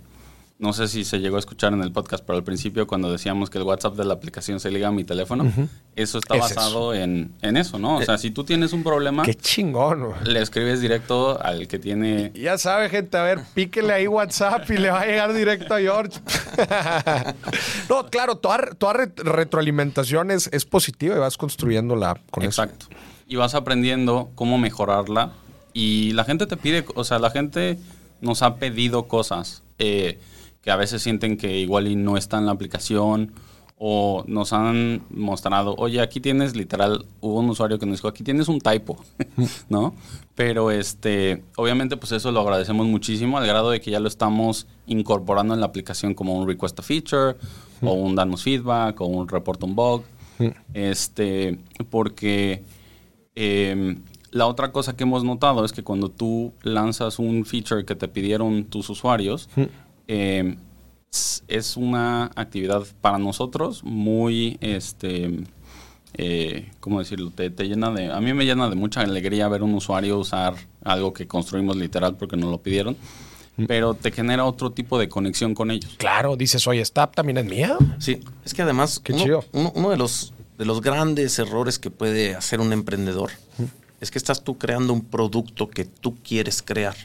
No sé si se llegó a escuchar en el podcast, pero al principio cuando decíamos que el WhatsApp de la aplicación se liga a mi teléfono, eso está Es eso. basado en, en eso, ¿no? O sea, si tú tienes un problema, Qué chingón. le escribes directo al que tiene Ya sabe, gente, a ver, píquele ahí WhatsApp y le va a llegar directo a George. no, claro, toda, toda re- retroalimentación es, es positiva y vas construyéndola con Exacto. Y vas aprendiendo cómo mejorarla. Y la gente te pide, o sea, la gente nos ha pedido cosas eh, que a veces sienten que igual y no está en la aplicación o nos han mostrado, oye, aquí tienes literal, hubo un usuario que nos dijo, aquí tienes un typo, ¿no? Pero este, obviamente pues eso lo agradecemos muchísimo al grado de que ya lo estamos incorporando en la aplicación como un request a feature o un danos feedback o un report un bug. Este, porque eh, La otra cosa que hemos notado es que cuando tú lanzas un feature que te pidieron tus usuarios, eh, es una actividad para nosotros muy, este, eh, ¿cómo decirlo? Te, te llena de, a mí me llena de mucha alegría ver un usuario usar algo que construimos literal porque nos lo pidieron, pero te genera otro tipo de conexión con ellos. Claro, dices, oye, esta también es mía. Sí, es que además Qué uno, chido. uno- uno de los de los grandes errores que puede hacer un emprendedor es que estás tú creando un producto que tú quieres crear,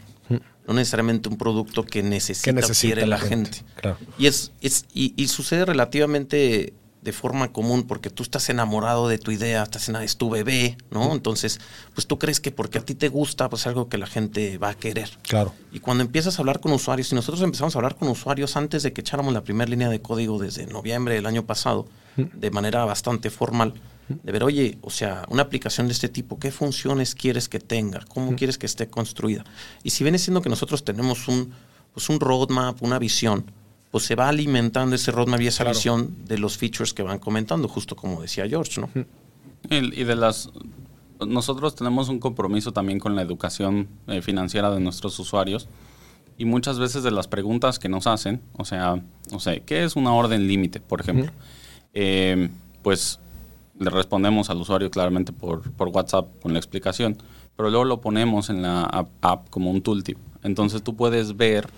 no necesariamente un producto que necesita, Que necesita quiere la la gente, gente. claro. Y es, es y, y sucede relativamente de forma común porque tú estás enamorado de tu idea, estás en, es tu bebé, ¿no? Entonces, pues tú crees que porque a ti te gusta, pues algo que la gente va a querer. Claro. Y cuando empiezas a hablar con usuarios, y nosotros empezamos a hablar con usuarios antes de que echáramos la primera línea de código desde noviembre del año pasado, de manera bastante formal, de ver, oye, o sea, una aplicación de este tipo, ¿qué funciones quieres que tenga? ¿Cómo quieres que esté construida? Y si viene siendo que nosotros tenemos un, pues un roadmap, una visión, pues se va alimentando ese roadmap y esa Claro. visión de los features que van comentando, justo como decía George, ¿no? Y, y de las nosotros tenemos un compromiso también con la educación eh, financiera de nuestros usuarios y muchas veces de las preguntas que nos hacen, o sea, no sé, ¿qué es una orden límite, por ejemplo? Eh, pues le respondemos al usuario claramente por, por WhatsApp con la explicación, pero luego lo ponemos en la app, app como un tooltip. Entonces tú puedes ver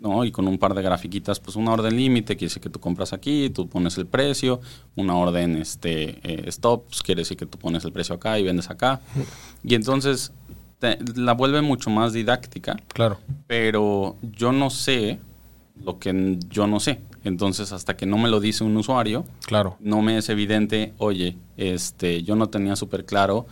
¿no? Y con un par de grafiquitas, pues una orden límite quiere decir que tú compras aquí, tú pones el precio, una orden este, eh, stop pues quiere decir que tú pones el precio acá y vendes acá. Y entonces te- la vuelve mucho más didáctica, Claro. pero yo no sé lo que yo no sé. Entonces, hasta que no me lo dice un usuario, Claro. no me es evidente, oye, este, yo no tenía súper claro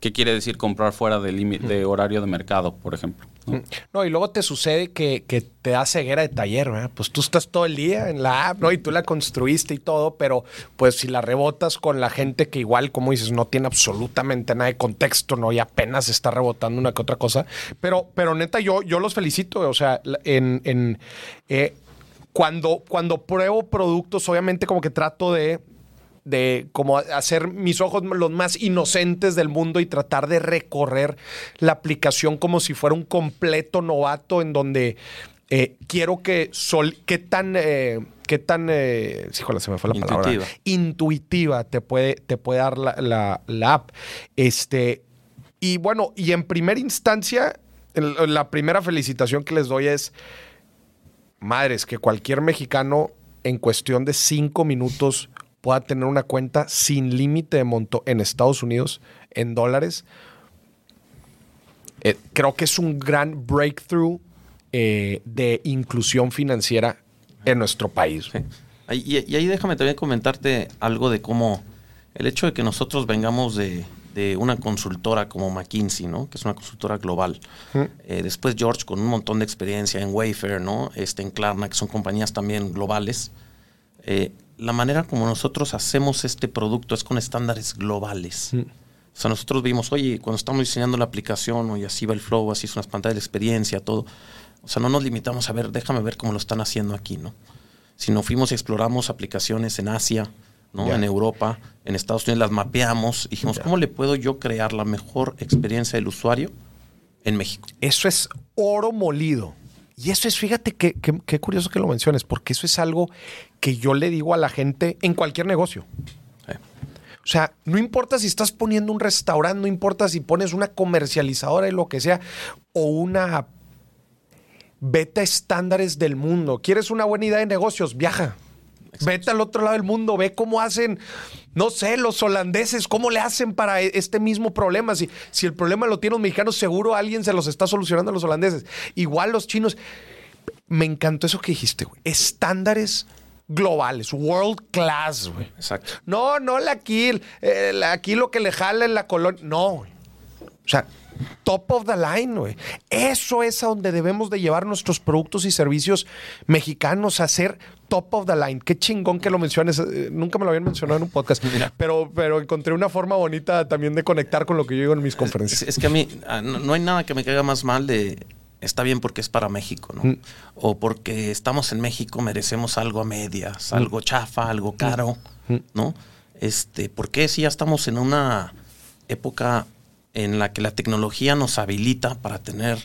qué quiere decir comprar fuera de, de horario de mercado, por ejemplo. ¿no? No, y luego te sucede que, que te da ceguera de taller, ¿verdad? Pues tú estás todo el día en la app, ¿no? Y tú la construiste y todo, pero pues si la rebotas con la gente que igual, como dices, no tiene absolutamente nada de contexto, ¿no? Y apenas está rebotando una que otra cosa. Pero, pero neta, yo, yo los felicito, o sea, en... en eh, cuando, cuando pruebo productos, obviamente como que trato de de como hacer mis ojos los más inocentes del mundo y tratar de recorrer la aplicación como si fuera un completo novato en donde eh, quiero que sol, qué tan eh, qué tan eh, híjole, se me fue la palabra Intuitiva. intuitiva te puede te puede dar la, la- la app este y bueno y en primera instancia la primera felicitación que les doy es madres, que cualquier mexicano en cuestión de cinco minutos pueda tener una cuenta sin límite de monto en Estados Unidos en dólares. Eh, creo que es un gran breakthrough eh, de inclusión financiera en nuestro país. Sí. Y, y ahí déjame también comentarte algo de cómo el hecho de que nosotros vengamos de, de una consultora como McKinsey, ¿no? Que es una consultora global. Eh, después George con un montón de experiencia en Wayfair, ¿no? Este, en Klarna, que son compañías también globales. Eh, la manera como nosotros hacemos este producto es con estándares globales. O sea, nosotros vimos, oye, cuando estamos diseñando la aplicación, oye, así va el flow, así son las pantallas de experiencia, todo. O sea, no nos limitamos a ver, déjame ver cómo lo están haciendo aquí, ¿no? Sino fuimos y exploramos aplicaciones en Asia, ¿no? En Europa, en Estados Unidos, las mapeamos y dijimos. ¿cómo le puedo yo crear la mejor experiencia del usuario en México? Eso es oro molido. Y eso es, fíjate que- que- qué curioso que lo menciones, porque eso es algo que yo le digo a la gente en cualquier negocio. Sí. O sea, no importa si estás poniendo un restaurante, no importa si pones una comercializadora y lo que sea, o una vete a estándares del mundo. ¿Quieres una buena idea de negocios? Viaja. Vete al otro lado del mundo, ve cómo hacen, no sé, los holandeses, cómo le hacen para e- este mismo problema. Si, si el problema lo tienen los mexicanos, seguro alguien se los está solucionando a los holandeses. Igual los chinos. Me encantó eso que dijiste, güey. Estándares globales, world class, güey. Exacto. No, no, la aquí, eh, la- aquí lo que le jala en la colonia. No, güey. O sea, top of the line, güey. Eso es a donde debemos de llevar nuestros productos y servicios mexicanos a ser top of the line. Qué chingón que lo menciones. Eh, Nunca me lo habían mencionado en un podcast. Pero, pero encontré una forma bonita también de conectar con lo que yo digo en mis conferencias. es que a mí ah, no, no hay nada que me caiga más mal de está bien porque es para México, ¿no? Mm. O porque estamos en México merecemos algo a medias, algo chafa, algo caro, Mm. ¿no? Este, ¿por qué si ya estamos en una época en la que la tecnología nos habilita para tener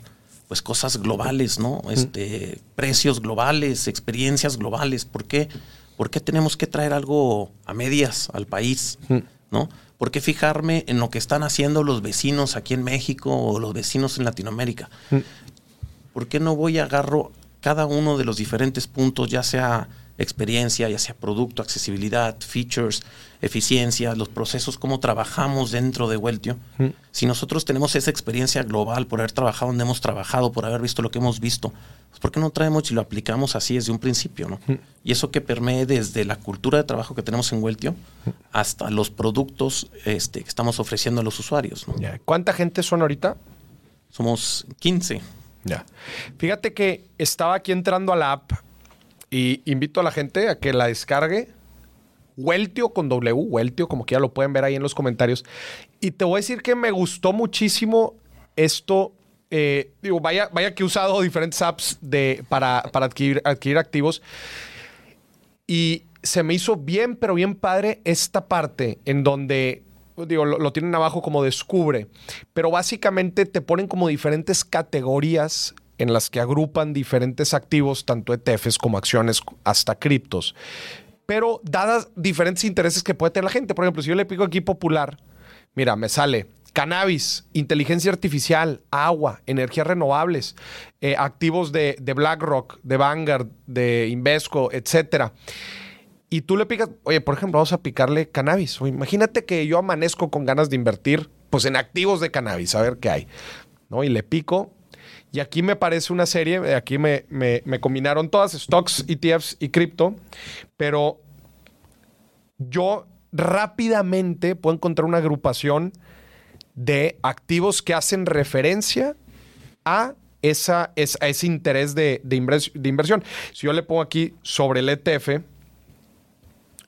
pues cosas globales, ¿no? Este, precios globales, experiencias globales. ¿Por qué? ¿Por qué tenemos que traer algo a medias al país? ¿No? ¿Por qué fijarme en lo que están haciendo los vecinos aquí en México o los vecinos en Latinoamérica? ¿Por qué no voy a agarro cada uno de los diferentes puntos, ya sea experiencia, ya sea producto, accesibilidad, features, eficiencia, los procesos, cómo trabajamos dentro de Weltio. Si nosotros tenemos esa experiencia global por haber trabajado donde hemos trabajado, por haber visto lo que hemos visto, pues ¿por qué no traemos y lo aplicamos así desde un principio? ¿no? Y eso que permee desde la cultura de trabajo que tenemos en Weltio hasta los productos este, que estamos ofreciendo a los usuarios. ¿no? ¿Cuánta gente son ahorita? Somos 15. Ya. Fíjate que estaba aquí entrando a la app y invito a la gente a que la descargue. Weltio con W, Weltio, como que ya lo pueden ver ahí en los comentarios. Y te voy a decir que me gustó muchísimo esto. Eh, digo, vaya, vaya que he usado diferentes apps de, para, para adquirir, adquirir activos. Y se me hizo bien, pero bien padre esta parte en donde digo, lo, tienen abajo como descubre, pero básicamente te ponen como diferentes categorías en las que agrupan diferentes activos, tanto ETFs como acciones, hasta criptos. Pero dadas diferentes intereses que puede tener la gente. Por ejemplo, si yo le pico aquí popular, mira, me sale cannabis, inteligencia artificial, agua, energías renovables, eh, activos de, BlackRock, de Vanguard, de Invesco, etcétera y tú le picas, oye, por ejemplo, vamos a picarle cannabis. imagínate que yo amanezco con ganas de invertir pues en activos de cannabis, a ver qué hay. ¿no? Y le pico. Y aquí me parece una serie, eh, aquí me, me, combinaron todas, stocks, ETFs y cripto, pero yo rápidamente puedo encontrar una agrupación de activos que hacen referencia a, esa, ese interés de, de, inversión. Si yo le pongo aquí sobre el ETF,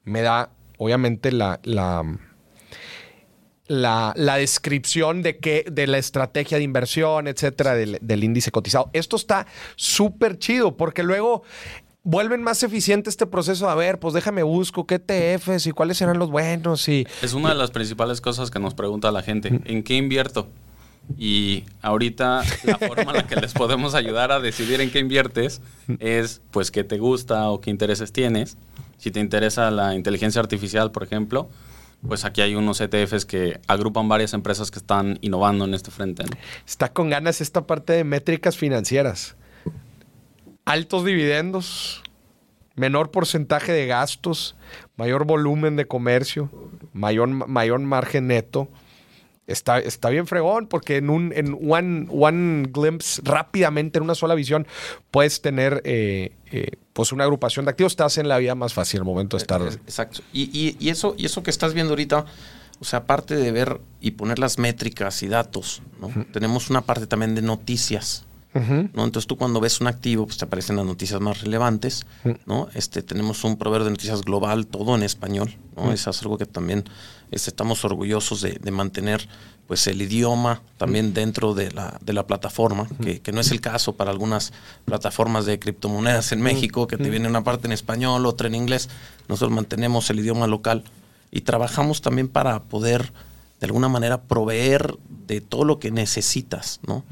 me da, obviamente, la, la, la, descripción de, qué, de la estrategia de inversión, etcétera, del, índice cotizado. Esto está súper chido porque luego vuelven más eficiente este proceso. A ver, pues déjame busco qué ETFs y cuáles serán los buenos. Y, es una de las principales cosas que nos pregunta la gente. ¿En qué invierto? Y ahorita la forma en la que les podemos ayudar a decidir en qué inviertes es pues qué te gusta o qué intereses tienes si te interesa la inteligencia artificial, por ejemplo, pues aquí hay unos ETFs que agrupan varias empresas que están innovando en este frente. Está con ganas esta parte de métricas financieras. Altos dividendos, menor porcentaje de gastos, mayor volumen de comercio, mayor, mayor margen neto. Está, está bien fregón porque en un en one, one glimpse, rápidamente, en una sola visión, puedes tener eh, eh, pues una agrupación de activos. Te en la vida más fácil el momento de estar. Eh, exacto. Y, y, eso, y eso que estás viendo ahorita, o sea, aparte de ver y poner las métricas y datos, ¿no? tenemos una parte también de noticias. ¿No? Entonces tú cuando ves un activo, pues te aparecen las noticias más relevantes, ¿no? Este, tenemos un proveedor de noticias global, todo en español, ¿no? Eso es algo que también este, estamos orgullosos de, mantener pues el idioma también dentro de la, de la plataforma, que, que, no es el caso para algunas plataformas de criptomonedas en México, que te viene una parte en español, otra en inglés. Nosotros mantenemos el idioma local y trabajamos también para poder de alguna manera proveer de todo lo que necesitas, ¿no?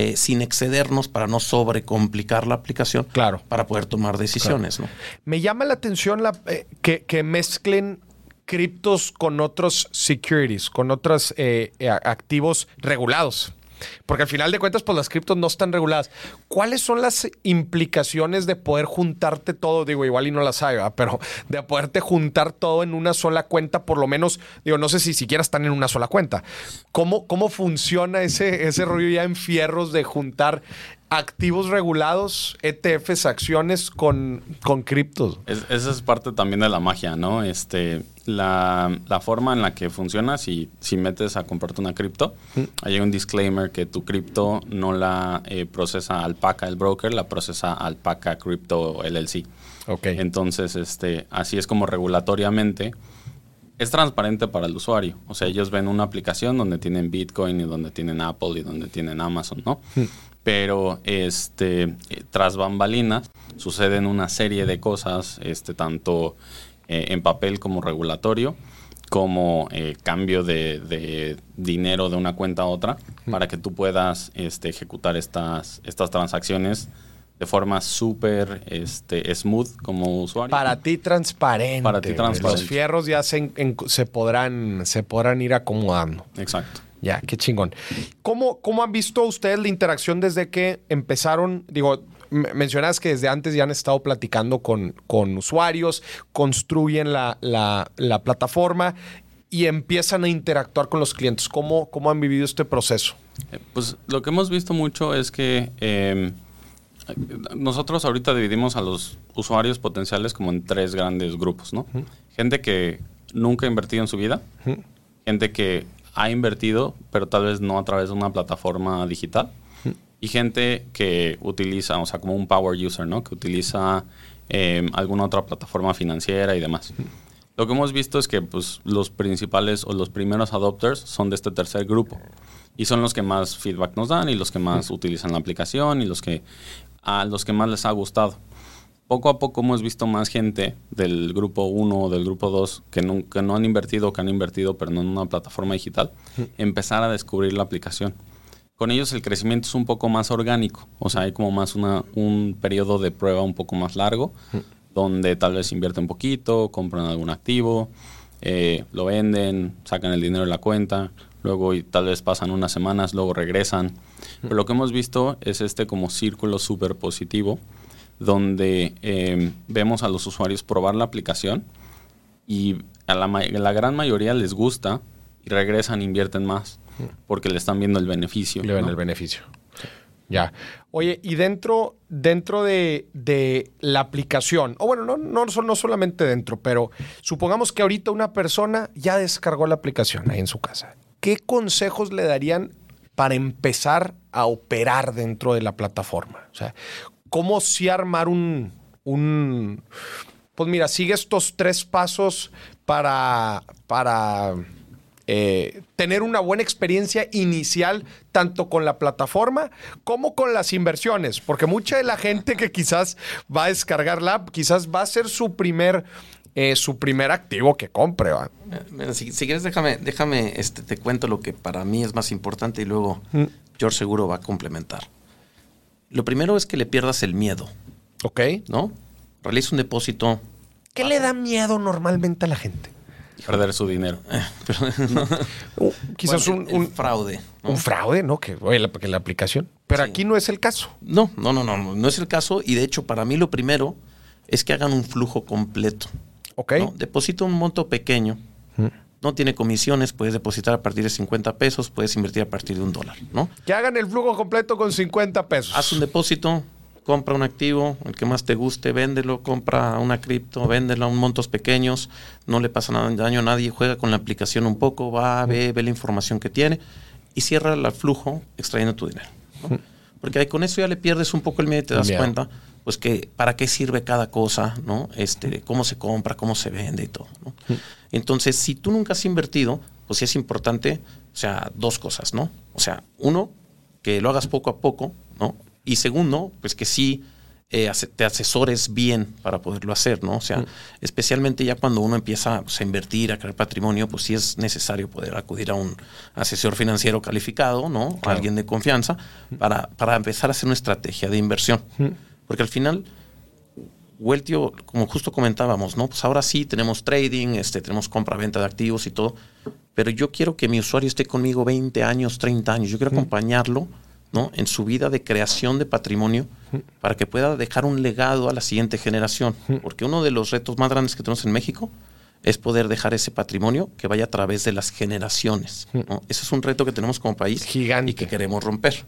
Eh, sin excedernos para no sobrecomplicar la aplicación claro. para poder tomar decisiones. ¿no? Me llama la atención la, eh, que, que, mezclen criptos con otros securities, con otros eh, activos regulados. Porque al final de cuentas, pues las criptos no están reguladas. ¿Cuáles son las implicaciones de poder juntarte todo? Digo, igual y no las haga, pero de poderte juntar todo en una sola cuenta, por lo menos, digo, no sé si siquiera están en una sola cuenta. ¿Cómo, cómo funciona ese, ese rollo ya en fierros de juntar activos regulados, ETFs, acciones con, con criptos. esa es parte también de la magia, ¿no? Este, la, forma en la que funciona, si, si metes a comprarte una cripto, hay un disclaimer que tu cripto no la eh, procesa Alpaca, el broker, la procesa Alpaca Crypto LLC. Ok. Entonces, este, así es como regulatoriamente es transparente para el usuario. O sea, ellos ven una aplicación donde tienen Bitcoin y donde tienen Apple y donde tienen Amazon, ¿no? Pero este, tras bambalinas suceden una serie de cosas, este, tanto eh, en papel como regulatorio, como eh, cambio de, de dinero de una cuenta a otra para que tú puedas este, ejecutar estas, estas transacciones de forma súper este, smooth como usuario. Para ti transparente. Para ti transparente. Los fierros ya se, en- en- se, podrán, se podrán ir acomodando. Exacto. Ya, qué chingón. ¿Cómo, ¿Cómo han visto ustedes la interacción desde que empezaron? Digo, mencionas que desde antes ya han estado platicando con, con usuarios, construyen la, la- la plataforma y empiezan a interactuar con los clientes. ¿Cómo, cómo han vivido este proceso? Eh, Pues lo que hemos visto mucho es que eh, nosotros ahorita dividimos a los usuarios potenciales como en tres grandes grupos, ¿no? Gente que nunca ha invertido en su vida, gente que ha invertido, pero tal vez no a través de una plataforma digital, y gente que utiliza, o sea, como un power user, ¿no? Que utiliza eh, alguna otra plataforma financiera y demás. Lo que hemos visto es que pues, los principales o los primeros adopters son de este tercer grupo. Y son los que más feedback nos dan y los que más utilizan la aplicación y los que a los que más les ha gustado. Poco a poco hemos visto más gente del grupo 1 o del grupo 2 que, no- han invertido que han invertido pero no en una plataforma digital, empezar a descubrir la aplicación. Con ellos el crecimiento es un poco más orgánico, o sea, hay como más una, un periodo de prueba un poco más largo, donde tal vez invierten un poquito, compran algún activo, eh, lo venden, sacan el dinero de la cuenta, luego y tal vez pasan unas semanas, luego regresan. Pero lo que hemos visto es este como círculo súper positivo, donde eh, vemos a los usuarios probar la aplicación y a la, gran mayoría les gusta y regresan e invierten más porque le están viendo el beneficio. Le ven ¿no? el beneficio. Ya. Oye, y dentro, dentro de, de la aplicación, o bueno, no, no, no solamente dentro, pero supongamos que ahorita una persona ya descargó la aplicación ahí en su casa. ¿Qué consejos le darían para empezar a operar dentro de la plataforma? O sea, ¿cómo sí armar un, un pues mira, sigue estos tres pasos para, para eh, tener una buena experiencia inicial tanto con la plataforma como con las inversiones, porque mucha de la gente que quizás va a descargar la app, quizás va a ser su primer, eh, su primer activo que compre. ¿va? Mira, si, si quieres, déjame, déjame este, te cuento lo que para mí es más importante y luego George seguro va a complementar. Lo primero es que le pierdas el miedo, ¿Ok? ¿no? Realiza un depósito. ¿Qué le da miedo normalmente a la gente? Perder su dinero. Pero, no. Uh, quizás Bueno, un, un- fraude. ¿no? un fraude, ¿no? Que, oye, la, que la aplicación. Pero Sí. aquí no es el caso. No, no, no, no, no es el caso. Y de hecho, para mí lo primero es que hagan un flujo completo. ¿Ok? ¿no? Deposita un monto pequeño. No tiene comisiones, puedes depositar a partir de 50 pesos, puedes invertir a partir de un dólar, ¿no? Que hagan el flujo completo con 50 pesos. Haz un depósito, compra un activo, el que más te guste, véndelo, compra una cripto, véndelo a un montos pequeños, no le pasa nada daño a nadie, juega con la aplicación un poco, va, ve, ve la información que tiene y cierra el flujo extrayendo tu dinero. ¿no? Porque ahí con eso ya le pierdes un poco el miedo y te das cuenta, pues que para qué sirve cada cosa, ¿no? Este, cómo se compra, cómo se vende y todo. ¿no? Entonces, si tú nunca has invertido, pues sí es importante, o sea, dos cosas, ¿no? O sea, uno, que lo hagas poco a poco, ¿no? Y segundo, pues que sí eh, te asesores bien para poderlo hacer, ¿no? O sea, especialmente ya cuando uno empieza pues, a invertir, a crear patrimonio, pues sí es necesario poder acudir a un asesor financiero calificado, ¿no? A alguien de confianza para, para empezar a hacer una estrategia de inversión. Porque al final, Weltio, como justo comentábamos, ¿no? Pues ahora sí tenemos trading, este, tenemos compra-venta de activos y todo, pero yo quiero que mi usuario esté conmigo 20 años, 30 años. Yo quiero acompañarlo, ¿no? En su vida de creación de patrimonio para que pueda dejar un legado a la siguiente generación. Porque uno de los retos más grandes que tenemos en México es poder dejar ese patrimonio que vaya a través de las generaciones. ¿no? Ese es un reto que tenemos como país Gigante. y que queremos romper.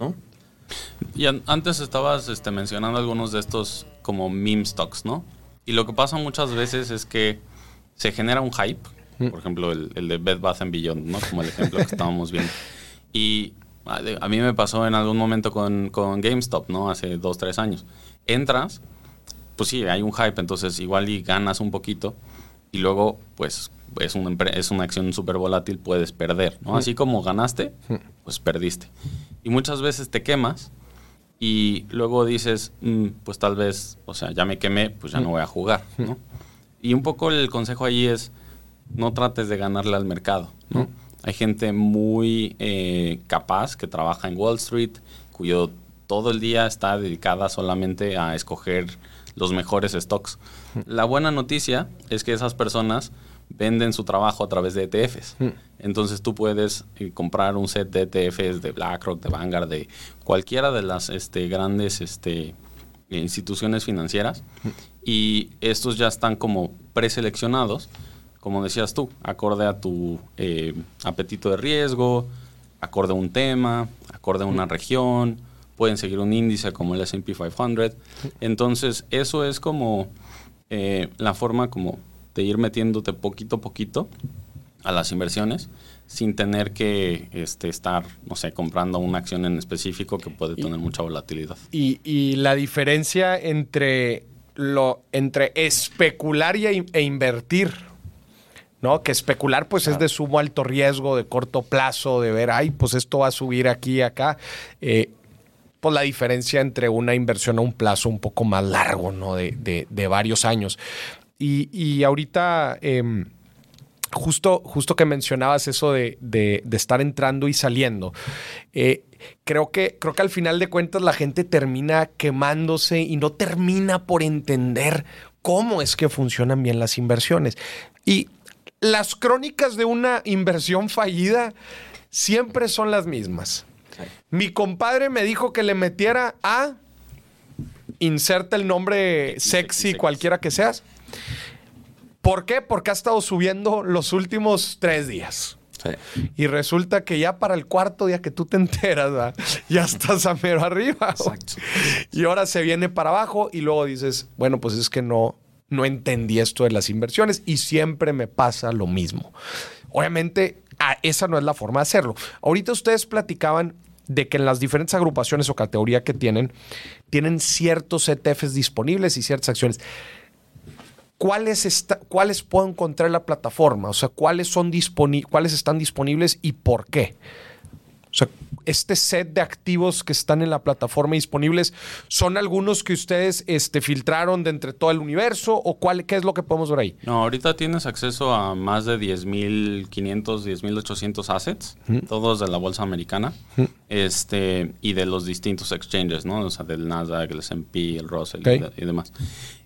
¿no? Y an- antes estabas este, mencionando algunos de estos como meme stocks, ¿no? Y lo que pasa muchas veces es que se genera un hype, por ejemplo, el, el de Bed Bath Beyond, ¿no? Como el ejemplo que estábamos viendo. Y a, de- a mí me pasó en algún momento con, con GameStop, ¿no? Hace dos, tres años. Entras, pues sí, hay un hype, entonces igual y ganas un poquito y luego, pues, es una, es una acción súper volátil, puedes perder, ¿no? Así como ganaste, pues perdiste. Y muchas veces te quemas y luego dices, "Mm, pues tal vez, o sea, ya me quemé, pues ya no voy a jugar, ¿no? Y un poco el consejo ahí es, no trates de ganarle al mercado. ¿no? Hay gente muy eh, capaz que trabaja en Wall Street, cuyo todo el día está dedicada solamente a escoger los mejores stocks. La buena noticia es que esas personas venden su trabajo a través de ETFs. Entonces tú puedes eh, comprar un set de ETFs de BlackRock, de Vanguard, de cualquiera de las este, grandes este, instituciones financieras. Y estos ya están como preseleccionados, como decías tú, acorde a tu eh, apetito de riesgo, acorde a un tema, acorde a una región, pueden seguir un índice como el S&P 500. Entonces eso es como eh, la forma como de ir metiéndote poquito a poquito a las inversiones sin tener que este, estar, no sé, comprando una acción en específico que puede tener mucha volatilidad. Y, la diferencia entre, lo, entre especular y, e invertir, ¿no? Que especular pues es de sumo alto riesgo, de corto plazo, de ver, ay, pues esto va a subir aquí y acá. Eh, pues la diferencia entre una inversión a un plazo un poco más largo, ¿no? De, de varios años. Y, ahorita, em, justo, justo que mencionabas eso de, estar entrando y saliendo, eh, creo, que, creo que al final de cuentas la gente termina quemándose y no termina por entender cómo es que funcionan bien las inversiones. Y las crónicas de una inversión fallida siempre son las mismas. Mi compadre me dijo que le metiera a inserta el nombre sexy, cualquiera que seas. ¿Por qué? Porque ha estado subiendo los últimos tres días. Y resulta que ya para el cuarto día que tú te enteras, ya estás a mero arriba. Exacto. Y ahora se viene para abajo y luego dices, bueno, pues es que no, no entendí esto de las inversiones y siempre me pasa lo mismo. Obviamente, esa no es la forma de hacerlo. Ahorita ustedes platicaban de que en las diferentes agrupaciones o categoría que tienen, tienen ciertos ETFs disponibles y ciertas acciones. ¿Cuáles, ¿Cuáles puedo encontrar en la plataforma? O sea, ¿cuáles, son ¿cuáles están disponibles y por qué? O sea, este set de activos que están en la plataforma disponibles, ¿son algunos que ustedes este, filtraron de entre todo el universo o cuál, qué es lo que podemos ver ahí? No, ahorita tienes acceso a más de 10.500, 10.800 assets, todos de la bolsa americana este, y de los distintos exchanges, ¿no? O sea, del Nasdaq, el S&P, el Russell y, demás.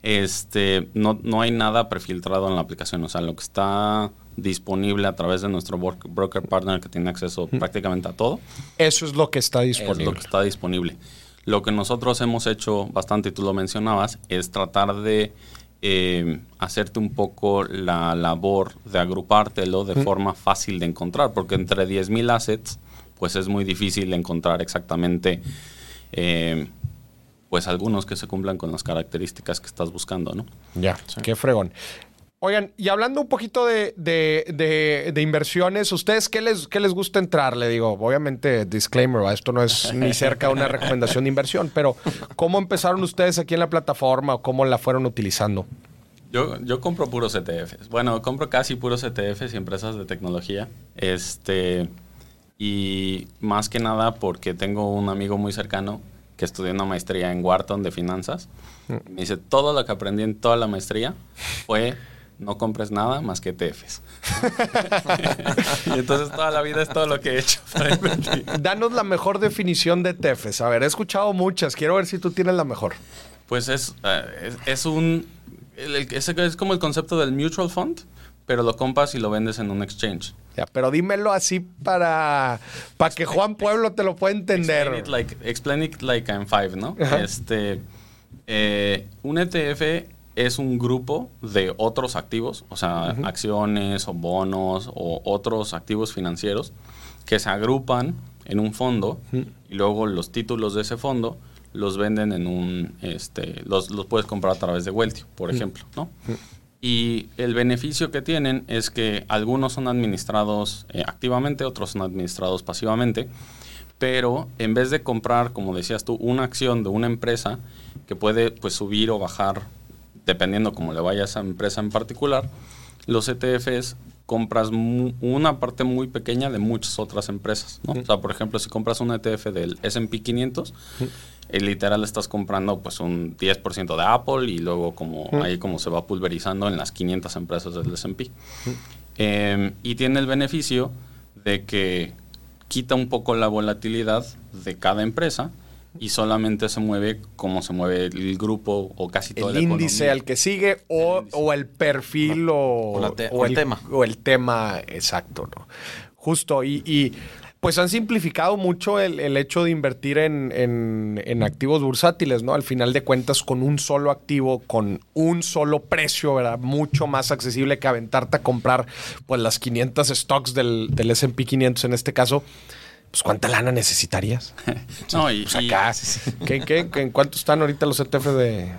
Este, no, no hay nada prefiltrado en la aplicación, o sea, lo que está disponible a través de nuestro broker partner que tiene acceso prácticamente a todo. Eso es lo que está disponible. Es lo que está disponible. Lo que nosotros hemos hecho bastante, y tú lo mencionabas, es tratar de eh, hacerte un poco la labor de agrupártelo de forma fácil de encontrar, porque entre 10.000 assets, pues es muy difícil encontrar exactamente, eh, pues algunos que se cumplan con las características que estás buscando, ¿no? Ya, qué fregón. Oigan, y hablando un poquito de, inversiones, ¿ustedes qué les, qué les gusta entrar? Le digo, obviamente, disclaimer, esto no es ni cerca de una recomendación de inversión, pero ¿cómo empezaron ustedes aquí en la plataforma o cómo la fueron utilizando? Yo, yo compro puros ETFs. Bueno, compro casi puros ETFs y empresas de tecnología. Este, y más que nada porque tengo un amigo muy cercano que estudió una maestría en Wharton de finanzas. Mm. Me dice, todo lo que aprendí en toda la maestría fue no compres nada más que ETFs. y entonces toda la vida es todo lo que he hecho para Danos la mejor definición de ETFs. A ver, he escuchado muchas. Quiero ver si tú tienes la mejor. Pues es, eh, es, un... es, como el concepto del mutual fund, pero lo compras y lo vendes en un exchange. Ya, pero dímelo así para, para que Juan Pueblo te lo pueda entender. Explain it like, I'm five, ¿no? Este, eh, un ETF es un grupo de otros activos, o sea, acciones o bonos o otros activos financieros que se agrupan en un fondo y luego los títulos de ese fondo los venden en un, este, los, los puedes comprar a través de Weltio, por ejemplo, ¿no? Y el beneficio que tienen es que algunos son administrados eh, activamente, otros son administrados pasivamente, pero en vez de comprar, como decías tú, una acción de una empresa que puede pues subir o bajar dependiendo cómo le vaya a esa empresa en particular, los ETFs compras una parte muy pequeña de muchas otras empresas. ¿no? O sea, por ejemplo, si compras un ETF del S&P 500, el literal estás comprando pues un 10% de Apple y luego como ahí como se va pulverizando en las 500 empresas del S&P. Eh, y tiene el beneficio de que quita un poco la volatilidad de cada empresa y solamente se mueve como se mueve el grupo o casi todo el índice al que sigue o el, o el perfil o, o, la te, o, el, el, tema. O el tema exacto, ¿no? Justo. Y, y pues han simplificado mucho el, el hecho de invertir en, en, en, activos bursátiles, ¿no? Al final de cuentas, con un solo activo, con un solo precio, ¿verdad? Mucho más accesible que aventarte a comprar, pues, las 500 stocks del, del S&P 500 en este caso. Pues, ¿cuánta lana necesitarías? no, y, pues acá, y... ¿qué, qué, ¿En cuánto están ahorita los ETF de,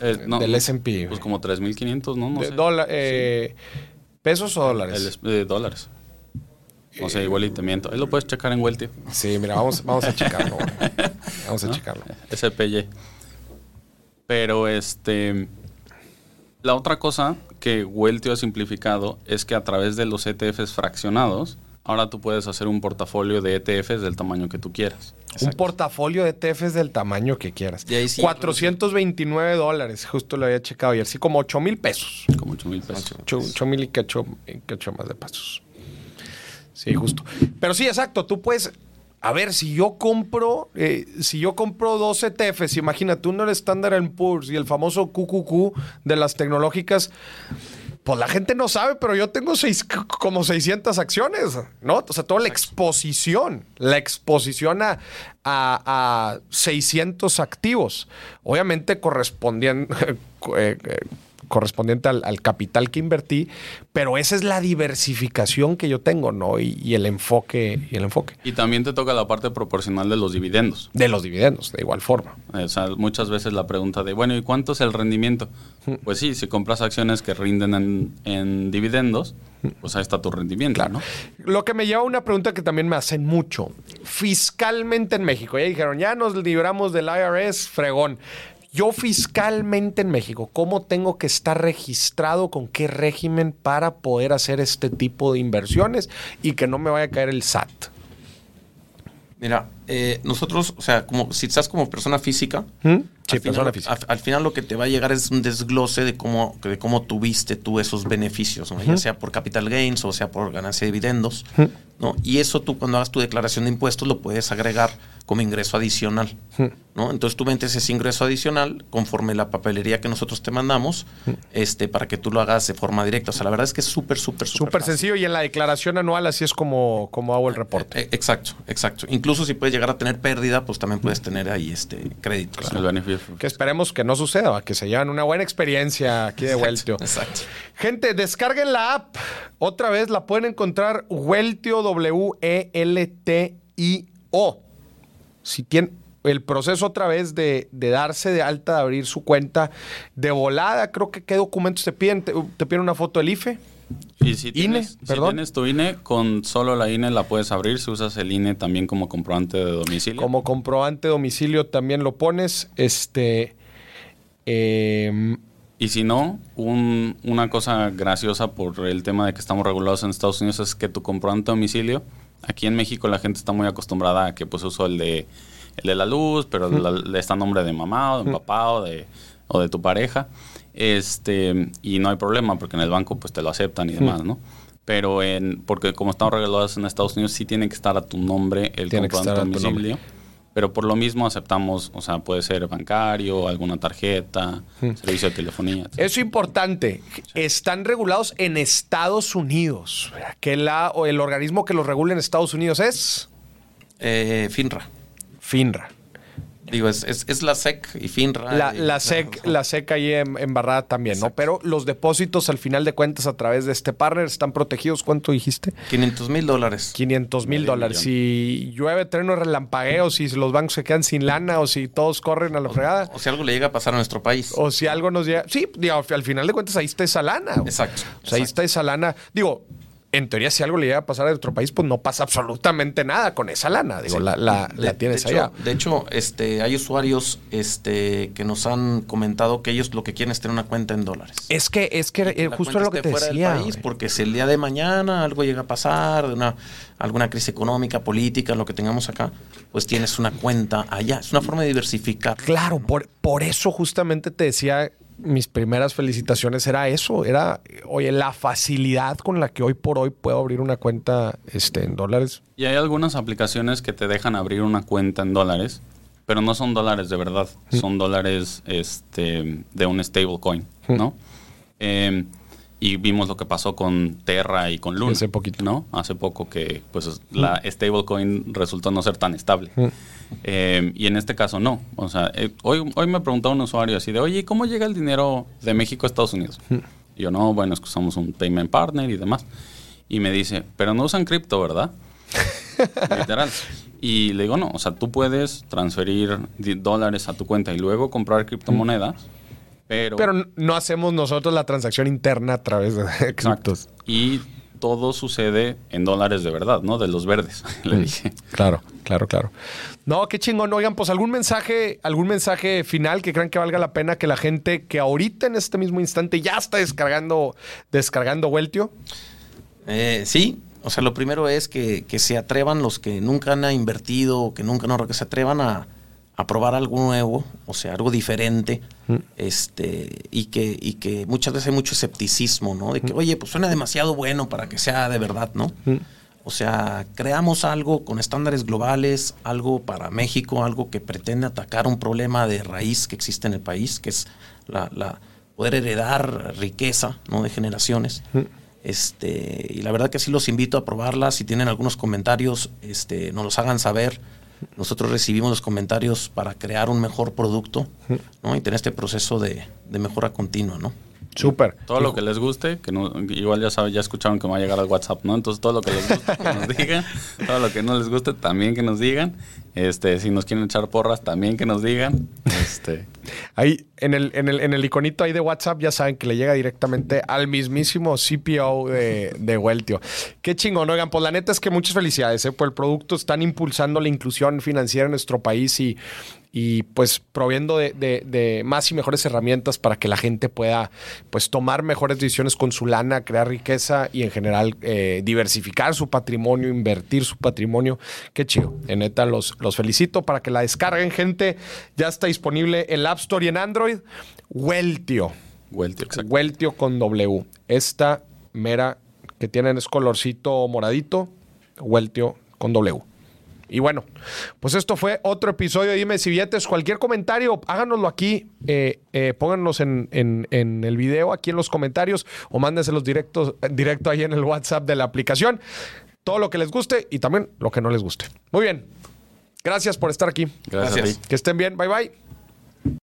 eh, no, del S&P? Pues como 3.500, ¿no? no de sé. Eh, sí. ¿Pesos o dólares? El, eh, dólares. O sea, igual y te miento. Ahí lo puedes checar en Weltio. Sí, mira, vamos, vamos a checarlo. vamos a ¿No? checarlo. SPY. Pero este. La otra cosa que Weltio ha simplificado es que a través de los ETFs fraccionados, ahora tú puedes hacer un portafolio de ETFs del tamaño que tú quieras. Exacto. Un portafolio de ETFs del tamaño que quieras. Y ahí sí, 429 dólares, justo lo había checado ayer. Sí, como 8 mil pesos. Como 8 mil pesos. 8, 8 mil y cacho, y cacho más de pesos. Sí, justo. Pero sí, exacto. Tú puedes. A ver, si yo compro, eh, si yo compro dos ETFs, imagínate, uno el Standard Poor's y el famoso QQQ de las tecnológicas, pues la gente no sabe, pero yo tengo seis, como 600 acciones, ¿no? O sea, toda la exposición, la exposición a, a, a 600 activos, obviamente correspondiendo, eh, eh, correspondiente al, al, capital que invertí, pero esa es la diversificación que yo tengo, ¿no? Y, y, el enfoque y el enfoque. Y también te toca la parte proporcional de los dividendos. De los dividendos, de igual forma. O sea, muchas veces la pregunta de, bueno, ¿y cuánto es el rendimiento? Pues sí, si compras acciones que rinden en, en dividendos, pues ahí está tu rendimiento, claro. ¿no? Lo que me lleva a una pregunta que también me hacen mucho. Fiscalmente en México, ya dijeron, ya nos libramos del IRS, fregón. Yo fiscalmente en México, ¿cómo tengo que estar registrado con qué régimen para poder hacer este tipo de inversiones y que no me vaya a caer el SAT? Mira, eh, nosotros, o sea, como si estás como persona física, ¿Mm? sí, al, persona final, física. Al, al, final lo que te va a llegar es un desglose de cómo, de cómo tuviste tú esos beneficios, ya sea por capital gains o sea por ganancia de dividendos. ¿no? Y eso tú cuando hagas tu declaración de impuestos lo puedes agregar como ingreso adicional, -huh. ¿no? Entonces tú metes ese ingreso adicional conforme la papelería que nosotros te mandamos, este, para que tú lo hagas de forma directa. O sea, la verdad es que es súper, súper, súper Súper sencillo y en la declaración anual así es como, como hago el reporte. Eh, exacto, exacto. Incluso si puedes llegar a tener pérdida, pues también puedes tener ahí este créditos. Claro. El beneficio. Que esperemos que no suceda, que se lleven una buena experiencia aquí de Weltio. Exacto. Gente, descarguen la app. Otra vez la pueden encontrar Weltio W-E-L-T-I-O. Si tienen el proceso otra vez de, de, darse de alta, de abrir su cuenta de volada, creo que qué documentos te piden. ¿Te, te piden una foto del IFE? Y si tienes, INE. Si tienes tu INE, con solo la INE la puedes abrir si usas el INE también como comprobante de domicilio. Como comprobante de domicilio también lo pones. Este. Eh, y si no, un, una cosa graciosa por el tema de que estamos regulados en Estados Unidos es que tu comprobante de domicilio, aquí en México la gente está muy acostumbrada a que pues uso el de, el de la luz, pero mm. la, está nombre de mamá o de papá o de, o de tu pareja. Este, y no hay problema porque en el banco pues te lo aceptan y demás, ¿no? Pero en, porque como estamos regulados en Estados Unidos, sí tiene que estar a tu nombre el tiene comprobante domicilio. Pero por lo mismo aceptamos, o sea, puede ser bancario, alguna tarjeta, hmm. servicio de telefonía. Etc. Eso es importante. Sí. Están regulados en Estados Unidos. Que la, o el organismo que los regula en Estados Unidos es eh, FINRA. FINRA. Digo, es, es, es, la SEC y FINRA. La, y, la, SEC, la SEC ahí en, en Barrada también, Exacto. ¿no? Pero los depósitos al final de cuentas a través de este partner están protegidos. ¿Cuánto dijiste? 500 mil dólares. 500 mil dólares. Si llueve, trueno, relampagueo, si los bancos se quedan sin lana o si todos corren a la o, fregada. O si algo le llega a pasar a nuestro país. O si algo nos llega. Sí, digo, al final de cuentas ahí está esa lana. Exacto. O sea, ahí está esa lana. Digo, en teoría, si algo le llega a pasar a nuestro país, pues no pasa absolutamente nada con esa lana. Digo, sí. la, la, de, la, tienes de hecho, allá. De hecho, este, hay usuarios este, que nos han comentado que ellos lo que quieren es tener una cuenta en dólares. Es que, es que eh, justo lo que te fuera decía. Del país, porque si el día de mañana algo llega a pasar, de una, alguna crisis económica, política, lo que tengamos acá, pues tienes una cuenta allá. Es una forma de diversificar. Claro, por, por eso justamente te decía mis primeras felicitaciones era eso, era, oye, la facilidad con la que hoy por hoy puedo abrir una cuenta este, en dólares. Y hay algunas aplicaciones que te dejan abrir una cuenta en dólares, pero no son dólares de verdad, son dólares este, de un stablecoin, ¿no? Eh, y vimos lo que pasó con Terra y con Luna. Hace poquito. ¿no? Hace poco que pues la stablecoin resultó no ser tan estable. Eh, y en este caso no. O sea, eh, hoy, hoy me preguntó un usuario así de, oye, ¿cómo llega el dinero de México a Estados Unidos? Y yo, no, bueno, es que somos un payment partner y demás. Y me dice, pero no usan cripto, ¿verdad? Literal. Y le digo, no, o sea, tú puedes transferir dólares a tu cuenta y luego comprar criptomonedas, pero... Pero no hacemos nosotros la transacción interna a través de Exacto. criptos. Y todo sucede en dólares de verdad, ¿no? De los verdes, le dije. Claro, claro, claro. No, qué chingón. Oigan, pues algún mensaje, algún mensaje final que crean que valga la pena que la gente que ahorita en este mismo instante ya está descargando, descargando Weltio. Eh, sí, o sea, lo primero es que, que se atrevan los que nunca han invertido, o que nunca no, que se atrevan a, a probar algo nuevo, o sea, algo diferente, este, y que, y que muchas veces hay mucho escepticismo, ¿no? De que, oye, pues suena demasiado bueno para que sea de verdad, ¿no? O sea, creamos algo con estándares globales, algo para México, algo que pretende atacar un problema de raíz que existe en el país, que es la, la poder heredar riqueza, ¿no? De generaciones. Este, y la verdad que sí los invito a probarla. Si tienen algunos comentarios, este, nos los hagan saber. Nosotros recibimos los comentarios para crear un mejor producto ¿no? y tener este proceso de, de mejora continua, ¿no? Súper. Todo lo que les guste, que no- igual ya saben, ya escucharon que me va a llegar al WhatsApp, ¿no? Entonces todo lo que les guste, que nos digan. Todo lo que no les guste, también que nos digan. Este, si nos quieren echar porras, también que nos digan. Este, Ahí en el, en el, en el iconito ahí de WhatsApp ya saben que le llega directamente al mismísimo CPO de, de Weltio. Qué chingón. Oigan, pues la neta es que muchas felicidades ¿eh? por el producto. Están impulsando la inclusión financiera en nuestro país y, y pues proviendo de, de- de más y mejores herramientas para que la gente pueda pues tomar mejores decisiones con su lana, crear riqueza y en general eh, diversificar su patrimonio, invertir su patrimonio. Qué chido. En neta los, los felicito para que la descarguen, gente. Ya está disponible en la App Store y en Android. Weltio. Weltio, exacto. Weltio con W. Esta mera que tienen es colorcito moradito. Weltio con W. Y bueno, pues esto fue otro episodio de Dime si billetes. Cualquier comentario, háganoslo aquí. eh, eh, pónganos en, en- en el video, aquí en los comentarios, o mándenselos directos, directo ahí en el WhatsApp de la aplicación. Todo lo que les guste y también lo que no les guste. Muy bien. Gracias por estar aquí. Gracias. Que estén bien. Bye bye.